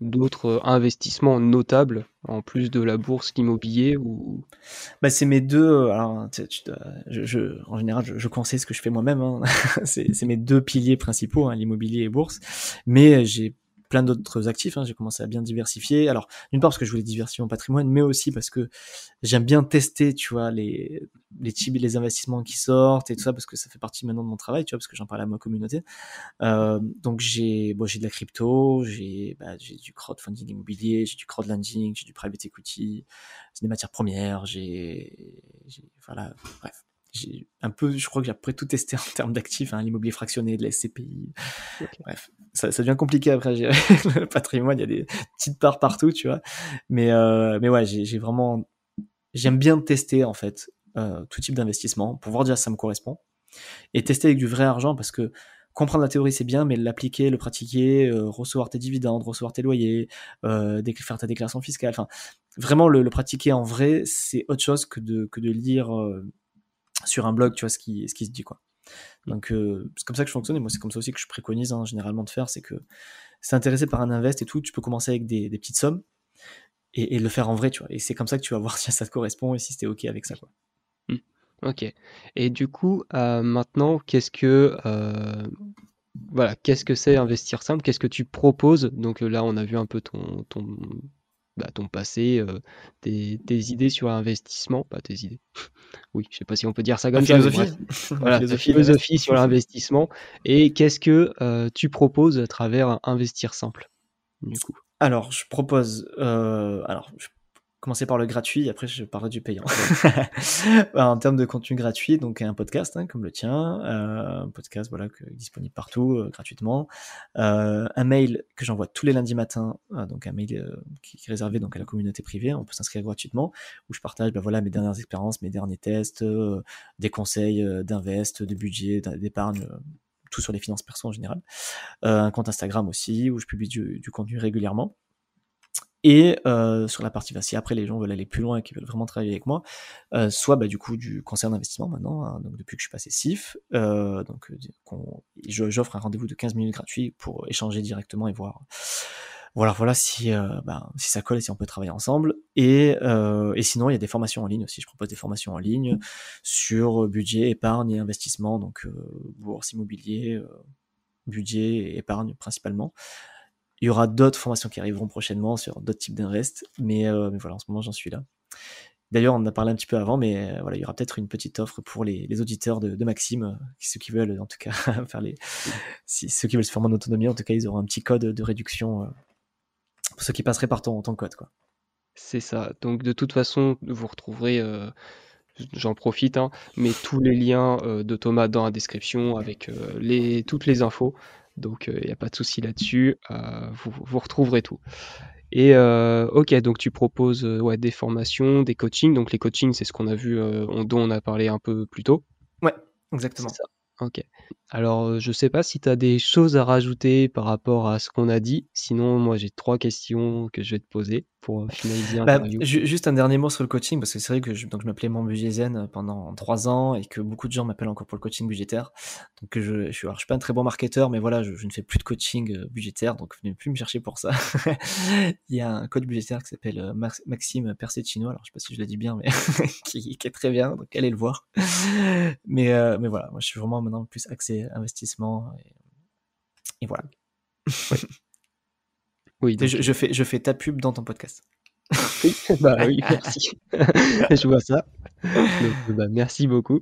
d'autres euh, investissements notables en plus de la bourse, l'immobilier ou bah, c'est mes deux. Euh, alors, je, en général, je, conseille ce que je fais moi-même. Hein. c'est mes deux piliers principaux, hein, l'immobilier et bourse. Mais j'ai plein d'autres actifs. Hein. J'ai commencé à bien diversifier. Alors, d'une part parce que je voulais diversifier mon patrimoine, mais aussi parce que j'aime bien tester, tu vois, les les types, les investissements qui sortent et tout ça, parce que ça fait partie maintenant de mon travail, tu vois, parce que j'en parle à ma communauté. Euh, donc j'ai bon, j'ai de la crypto, j'ai bah, j'ai du crowdfunding immobilier, j'ai du crowdlending, j'ai du private equity, j'ai des matières premières, j'ai voilà, bref j'ai un peu, je crois que j'ai après tout testé en termes d'actifs, hein, l'immobilier fractionné, de la SCPI. Bref, ça, ça, devient compliqué après gérer le patrimoine, il y a des petites parts partout, tu vois. Mais, euh, mais ouais, j'ai vraiment, j'aime bien tester en fait euh, tout type d'investissement pour voir déjà si ça me correspond et tester avec du vrai argent parce que comprendre la théorie c'est bien, mais l'appliquer, le pratiquer, euh, recevoir tes dividendes, recevoir tes loyers, euh, faire ta déclaration fiscale, enfin vraiment le, le, pratiquer en vrai, c'est autre chose que de, que de lire euh, sur un blog, tu vois, ce qui, ce qui se dit, quoi. Donc, euh, c'est comme ça que je fonctionne, et moi, c'est comme ça aussi que je préconise, hein, généralement, de faire, c'est que si intéressé par un invest et tout, tu peux commencer avec des, des petites sommes, et, et, le faire en vrai, tu vois, et c'est comme ça que tu vas voir si ça te correspond, et si c'était OK avec ça, quoi. Mmh. Ok. Et du coup, euh, maintenant, qu'est-ce que... Euh, voilà, qu'est-ce que c'est investir simple? Qu'est-ce que tu proposes? Donc là, on a vu un peu ton, ton bah, ton passé, tes, idées sur l'investissement, pas tes idées. Oui, je sais pas si on peut dire ça comme ça. Philosophie. voilà, philosophie, philosophie sur l'investissement. Et qu'est-ce que tu proposes à travers Investir Simple, du coup? Alors, je propose. alors, je commencer par le gratuit, après je parlerai du payant. en termes de contenu gratuit, donc un podcast hein, comme le tien, euh, un podcast voilà que, disponible partout euh, gratuitement, euh, un mail que j'envoie tous les lundis matins, donc un mail qui, est réservé donc à la communauté privée, on peut s'inscrire gratuitement, où je partage bah, voilà mes dernières expériences, mes derniers tests, des conseils d'invest, de budget, d'épargne tout sur les finances perso en général. un compte Instagram aussi où je publie du, du contenu régulièrement. Et euh, sur la partie, bah, si après les gens veulent aller plus loin et qui veulent vraiment travailler avec moi, euh, soit bah, du coup du conseil d'investissement maintenant, hein, donc depuis que je suis passé SIF, euh, donc j'offre un rendez-vous de 15 minutes gratuit pour échanger directement et voir voilà voilà si bah, si ça colle et si on peut travailler ensemble. Et, et sinon il y a des formations en ligne aussi. Je propose des formations en ligne sur budget épargne et investissement. Donc bourse immobilier budget et épargne principalement il y aura d'autres formations qui arriveront prochainement sur d'autres types d'invest, mais, euh, mais, voilà, en ce moment j'en suis là. D'ailleurs, on en a parlé un petit peu avant, mais euh, voilà, il y aura peut-être une petite offre pour les, auditeurs de, de, Maxime, euh, ceux qui veulent en tout cas faire les, si, ceux qui veulent se former en autonomie, en tout cas, ils auront un petit code de réduction pour ceux qui passeraient par ton, ton code, quoi. C'est ça. Donc de toute façon, vous retrouverez j'en profite, hein, mais tous les liens de Thomas dans la description avec les, toutes les infos. Donc il n'y a pas de souci là-dessus, euh, vous, retrouverez tout. Et euh, ok, donc tu proposes euh, ouais, des formations, des coachings. Donc les coachings, c'est ce qu'on a vu, dont on a parlé un peu plus tôt. Ouais, exactement. Ça. Ok. Alors, euh, je sais pas si tu as des choses à rajouter par rapport à ce qu'on a dit. Sinon, moi, j'ai trois questions que je vais te poser pour euh, finaliser bah, juste un dernier mot sur le coaching, parce que c'est vrai que je, donc je m'appelais mon budget zen pendant trois ans et que beaucoup de gens m'appellent encore pour le coaching budgétaire. Donc, je, je, suis, je suis pas un très bon marketeur, mais voilà, je, ne fais plus de coaching euh, budgétaire, donc venez plus me chercher pour ça. Il y a un coach budgétaire qui s'appelle Maxime Persecino, alors je sais pas si je le dis bien, mais qui, est très bien, donc allez le voir. mais, mais voilà, moi, je suis vraiment maintenant plus axé investissement. Et, voilà. Oui. je, fais, je fais ta pub dans ton podcast. Oui, bah oui, merci. je vois ça. Bah, merci beaucoup.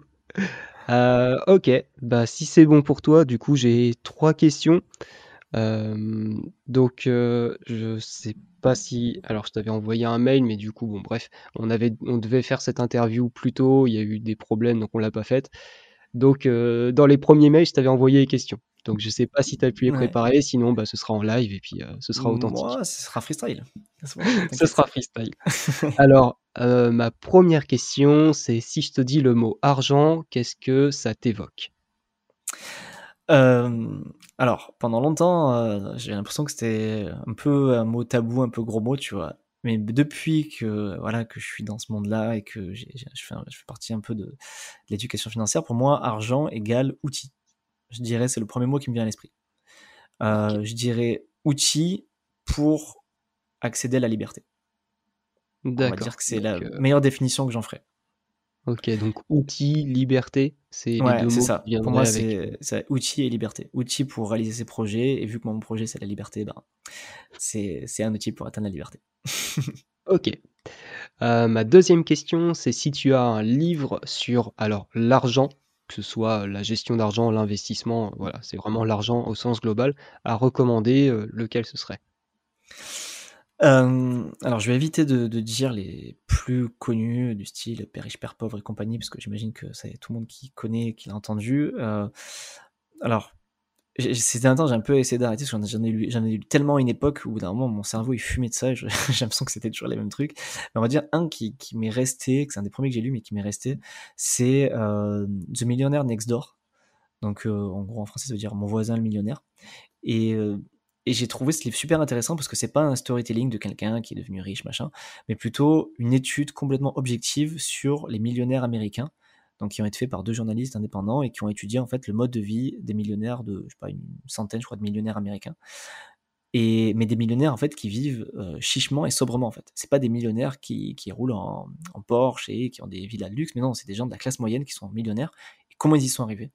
Euh, ok, bah si c'est bon pour toi, du coup j'ai trois questions. Euh, donc euh, je sais pas si, alors je t'avais envoyé un mail, mais du coup bon bref, on avait, on devait faire cette interview plus tôt, il y a eu des problèmes donc on l'a pas faite. Donc, dans les premiers mails, je t'avais envoyé les questions. Donc, je sais pas si tu as pu les préparer. Sinon, bah, ce sera en live et puis euh, ce sera authentique. Moi, ce sera freestyle. ce sera freestyle. Alors, euh, ma première question, c'est si je te dis le mot argent, qu'est-ce que ça t'évoque? Alors, pendant longtemps, j'ai l'impression que c'était un peu un mot tabou, un peu gros mot, tu vois. Mais depuis que voilà que je suis dans ce monde-là et que je, fais, je fais partie un peu de, l'éducation financière, pour moi, argent égale outil. Je dirais, c'est le premier mot qui me vient à l'esprit. Euh, je dirais outil pour accéder à la liberté. On va dire que c'est la euh meilleure définition que j'en ferai. Ok, donc outil, liberté, c'est ouais, c'est ça. Pour moi, c'est outil et liberté. Outil pour réaliser ses projets, et vu que mon projet c'est la liberté, ben, c'est un outil pour atteindre la liberté. ok. Euh, ma deuxième question, c'est si tu as un livre sur alors l'argent, que ce soit la gestion d'argent, l'investissement, voilà, c'est vraiment l'argent au sens global, à recommander, lequel ce serait alors, je vais éviter de, dire les plus connus du style Père riche, Père pauvre et compagnie, parce que j'imagine que c'est tout le monde qui connaît, qui l'a entendu. Alors, c'était un temps, j'ai un peu essayé d'arrêter, parce que j'en ai, lu, tellement une époque où d'un moment mon cerveau il fumait de ça, j'ai l'impression que c'était toujours les mêmes trucs. Mais on va dire un qui, m'est resté, que c'est un des premiers que j'ai lu, mais qui m'est resté, c'est euh, The Millionaire Next Door. Donc, en gros, en français, ça veut dire mon voisin le millionnaire. Et et j'ai trouvé ce livre super intéressant parce que c'est pas un storytelling de quelqu'un qui est devenu riche, machin, mais plutôt une étude complètement objective sur les millionnaires américains, donc qui ont été faits par deux journalistes indépendants et qui ont étudié en fait le mode de vie des millionnaires de, je sais pas, une centaine, je crois, de millionnaires américains. Et, mais des millionnaires en fait qui vivent euh, chichement et sobrement en fait. C'est pas des millionnaires qui, roulent en, en, Porsche et qui ont des villas de luxe, mais non, c'est des gens de la classe moyenne qui sont millionnaires. Et comment ils y sont arrivés?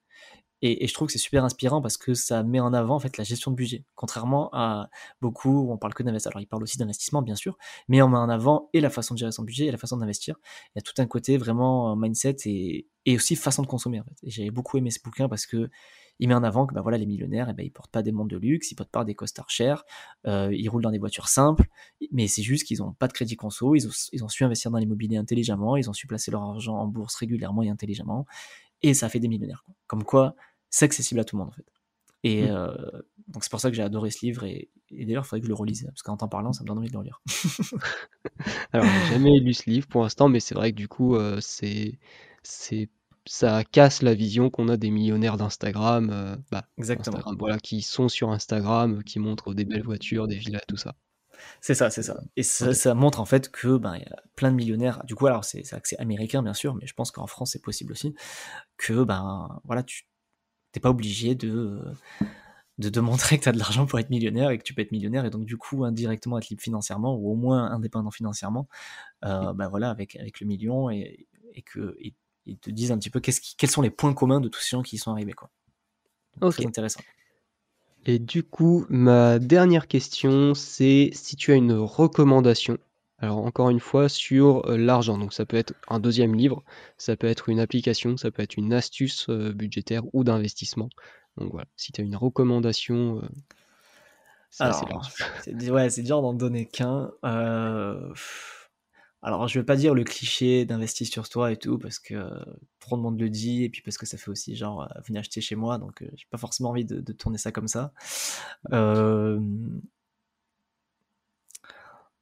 Et, je trouve que c'est super inspirant parce que ça met en avant en fait la gestion de budget. Contrairement à beaucoup où on parle que d'investissement. Alors, il parle aussi d'investissement, bien sûr, mais on met en avant et la façon de gérer son budget et la façon d'investir. Il y a tout un côté vraiment euh, mindset et, aussi façon de consommer. En fait. Et j'ai beaucoup aimé ce bouquin parce que il met en avant que bah, voilà, les millionnaires, eh ben, ils portent pas des montres de luxe, ils portent pas des costards chers, euh, ils roulent dans des voitures simples, mais c'est juste qu'ils n'ont pas de crédit conso, ils ont, ils ont su investir dans l'immobilier intelligemment, ils ont su placer leur argent en bourse régulièrement et intelligemment, et ça fait des millionnaires. Comme quoi, c'est accessible à tout le monde en fait. Et mmh. euh, donc c'est pour ça que j'ai adoré ce livre et, d'ailleurs il faudrait que je le relise parce qu'en t'en parlant ça me donne envie de le relire. Alors j'ai jamais lu ce livre pour l'instant mais c'est vrai que du coup euh, c'est c'est ça casse la vision qu'on a des millionnaires d'Instagram, euh, bah, Exactement. voilà, qui sont sur Instagram, qui montrent des belles voitures, des villas, tout ça. C'est ça, c'est ça. Et ça, montre en fait que ben y a plein de millionnaires. Du coup, alors c'est c'est américain bien sûr, mais je pense qu'en France c'est possible aussi que ben voilà tu t'es pas obligé de, de, de, montrer que tu as de l'argent pour être millionnaire et que tu peux être millionnaire et donc du coup indirectement être libre financièrement ou au moins indépendant financièrement, euh, bah voilà, avec, avec le million et, et que ils te disent un petit peu qui, quels sont les points communs de tous ces gens qui y sont arrivés. Quoi. Très intéressant. Et du coup, ma dernière question, c'est si tu as une recommandation alors encore une fois sur euh, l'argent, donc ça peut être un deuxième livre, ça peut être une application, ça peut être une astuce euh, budgétaire ou d'investissement. Donc voilà, si tu as une recommandation, euh, c'est assez Ouais, c'est dur d'en donner qu'un. Alors je vais pas dire le cliché d'investir sur toi et tout, parce que trop de monde le dit, et puis parce que ça fait aussi genre venez acheter chez moi, donc j'ai pas forcément envie de, de, tourner ça comme ça. Euh,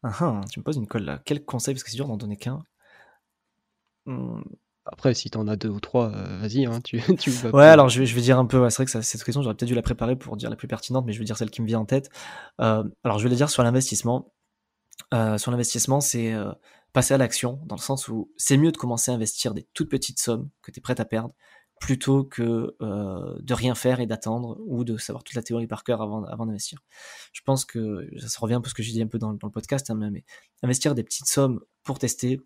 ah, ah, tu me poses une colle là. Quel conseil Parce que c'est dur d'en donner qu'un. Hmm. Après, si t'en as deux ou trois, euh, vas-y, hein, tu, tu Ouais, alors je vais, je vais dire un peu. c'est vrai que cette question, j'aurais peut-être dû la préparer pour dire la plus pertinente, mais je vais dire celle qui me vient en tête. Euh, alors, je vais le dire sur l'investissement. Euh, sur l'investissement, c'est passer à l'action, dans le sens où c'est mieux de commencer à investir des toutes petites sommes que tu es prêt à perdre, plutôt que euh, de rien faire et d'attendre ou de savoir toute la théorie par cœur avant, d'investir. Je pense que ça revient un peu ce que j'ai dit un peu dans, le podcast, hein, mais investir des petites sommes pour tester,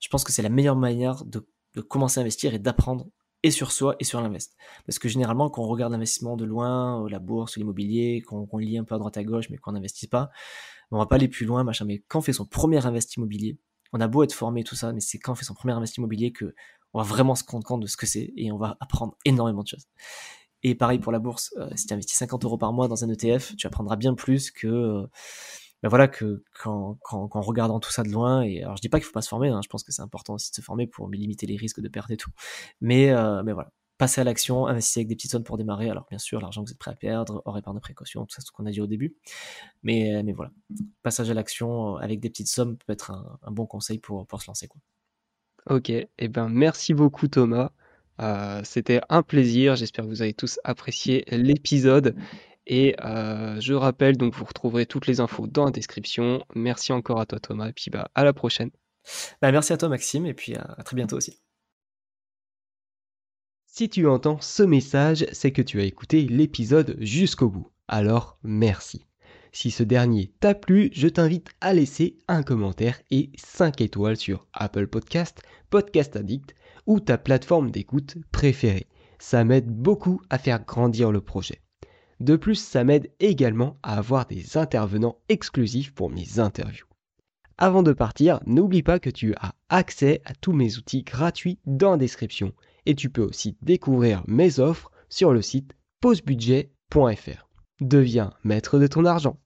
je pense que c'est la meilleure manière de, commencer à investir et d'apprendre et sur soi et sur l'invest. Parce que généralement, quand on regarde l'investissement de loin, euh, la bourse, l'immobilier, qu'on lit un peu à droite à gauche, mais qu'on n'investit pas, on va pas aller plus loin, machin. Mais quand on fait son premier investissement immobilier, on a beau être formé, tout ça, mais c'est quand on fait son premier investissement immobilier que on va vraiment se rendre compte de ce que c'est et on va apprendre énormément de choses. Et pareil pour la bourse, euh, si tu investis 50 euros par mois dans un ETF, tu apprendras bien plus que euh, ben voilà que quand, regardant tout ça de loin. Et alors je dis pas qu'il faut pas se former, hein, je pense que c'est important aussi de se former pour limiter les risques de perte et tout. Mais euh, mais voilà, passer à l'action, investir avec des petites sommes pour démarrer. Alors bien sûr, l'argent que vous êtes prêt à perdre, hors épargne de précaution, tout ça, ce qu'on a dit au début. Mais mais voilà, passage à l'action avec des petites sommes peut être un, bon conseil pour se lancer. Ok, et eh ben merci beaucoup Thomas. Euh, c'était un plaisir. J'espère que vous avez tous apprécié l'épisode. Et euh, je rappelle, donc vous retrouverez toutes les infos dans la description. Merci encore à toi Thomas. Et puis bah, à la prochaine. Bah, merci à toi Maxime. Et puis à très bientôt aussi. Si tu entends ce message, c'est que tu as écouté l'épisode jusqu'au bout. Alors merci. Si ce dernier t'a plu, je t'invite à laisser un commentaire et 5 étoiles sur Apple Podcast, Podcast Addict ou ta plateforme d'écoute préférée. Ça m'aide beaucoup à faire grandir le projet. De plus, ça m'aide également à avoir des intervenants exclusifs pour mes interviews. Avant de partir, n'oublie pas que tu as accès à tous mes outils gratuits dans la description et tu peux aussi découvrir mes offres sur le site pausebudget.fr. Deviens maître de ton argent.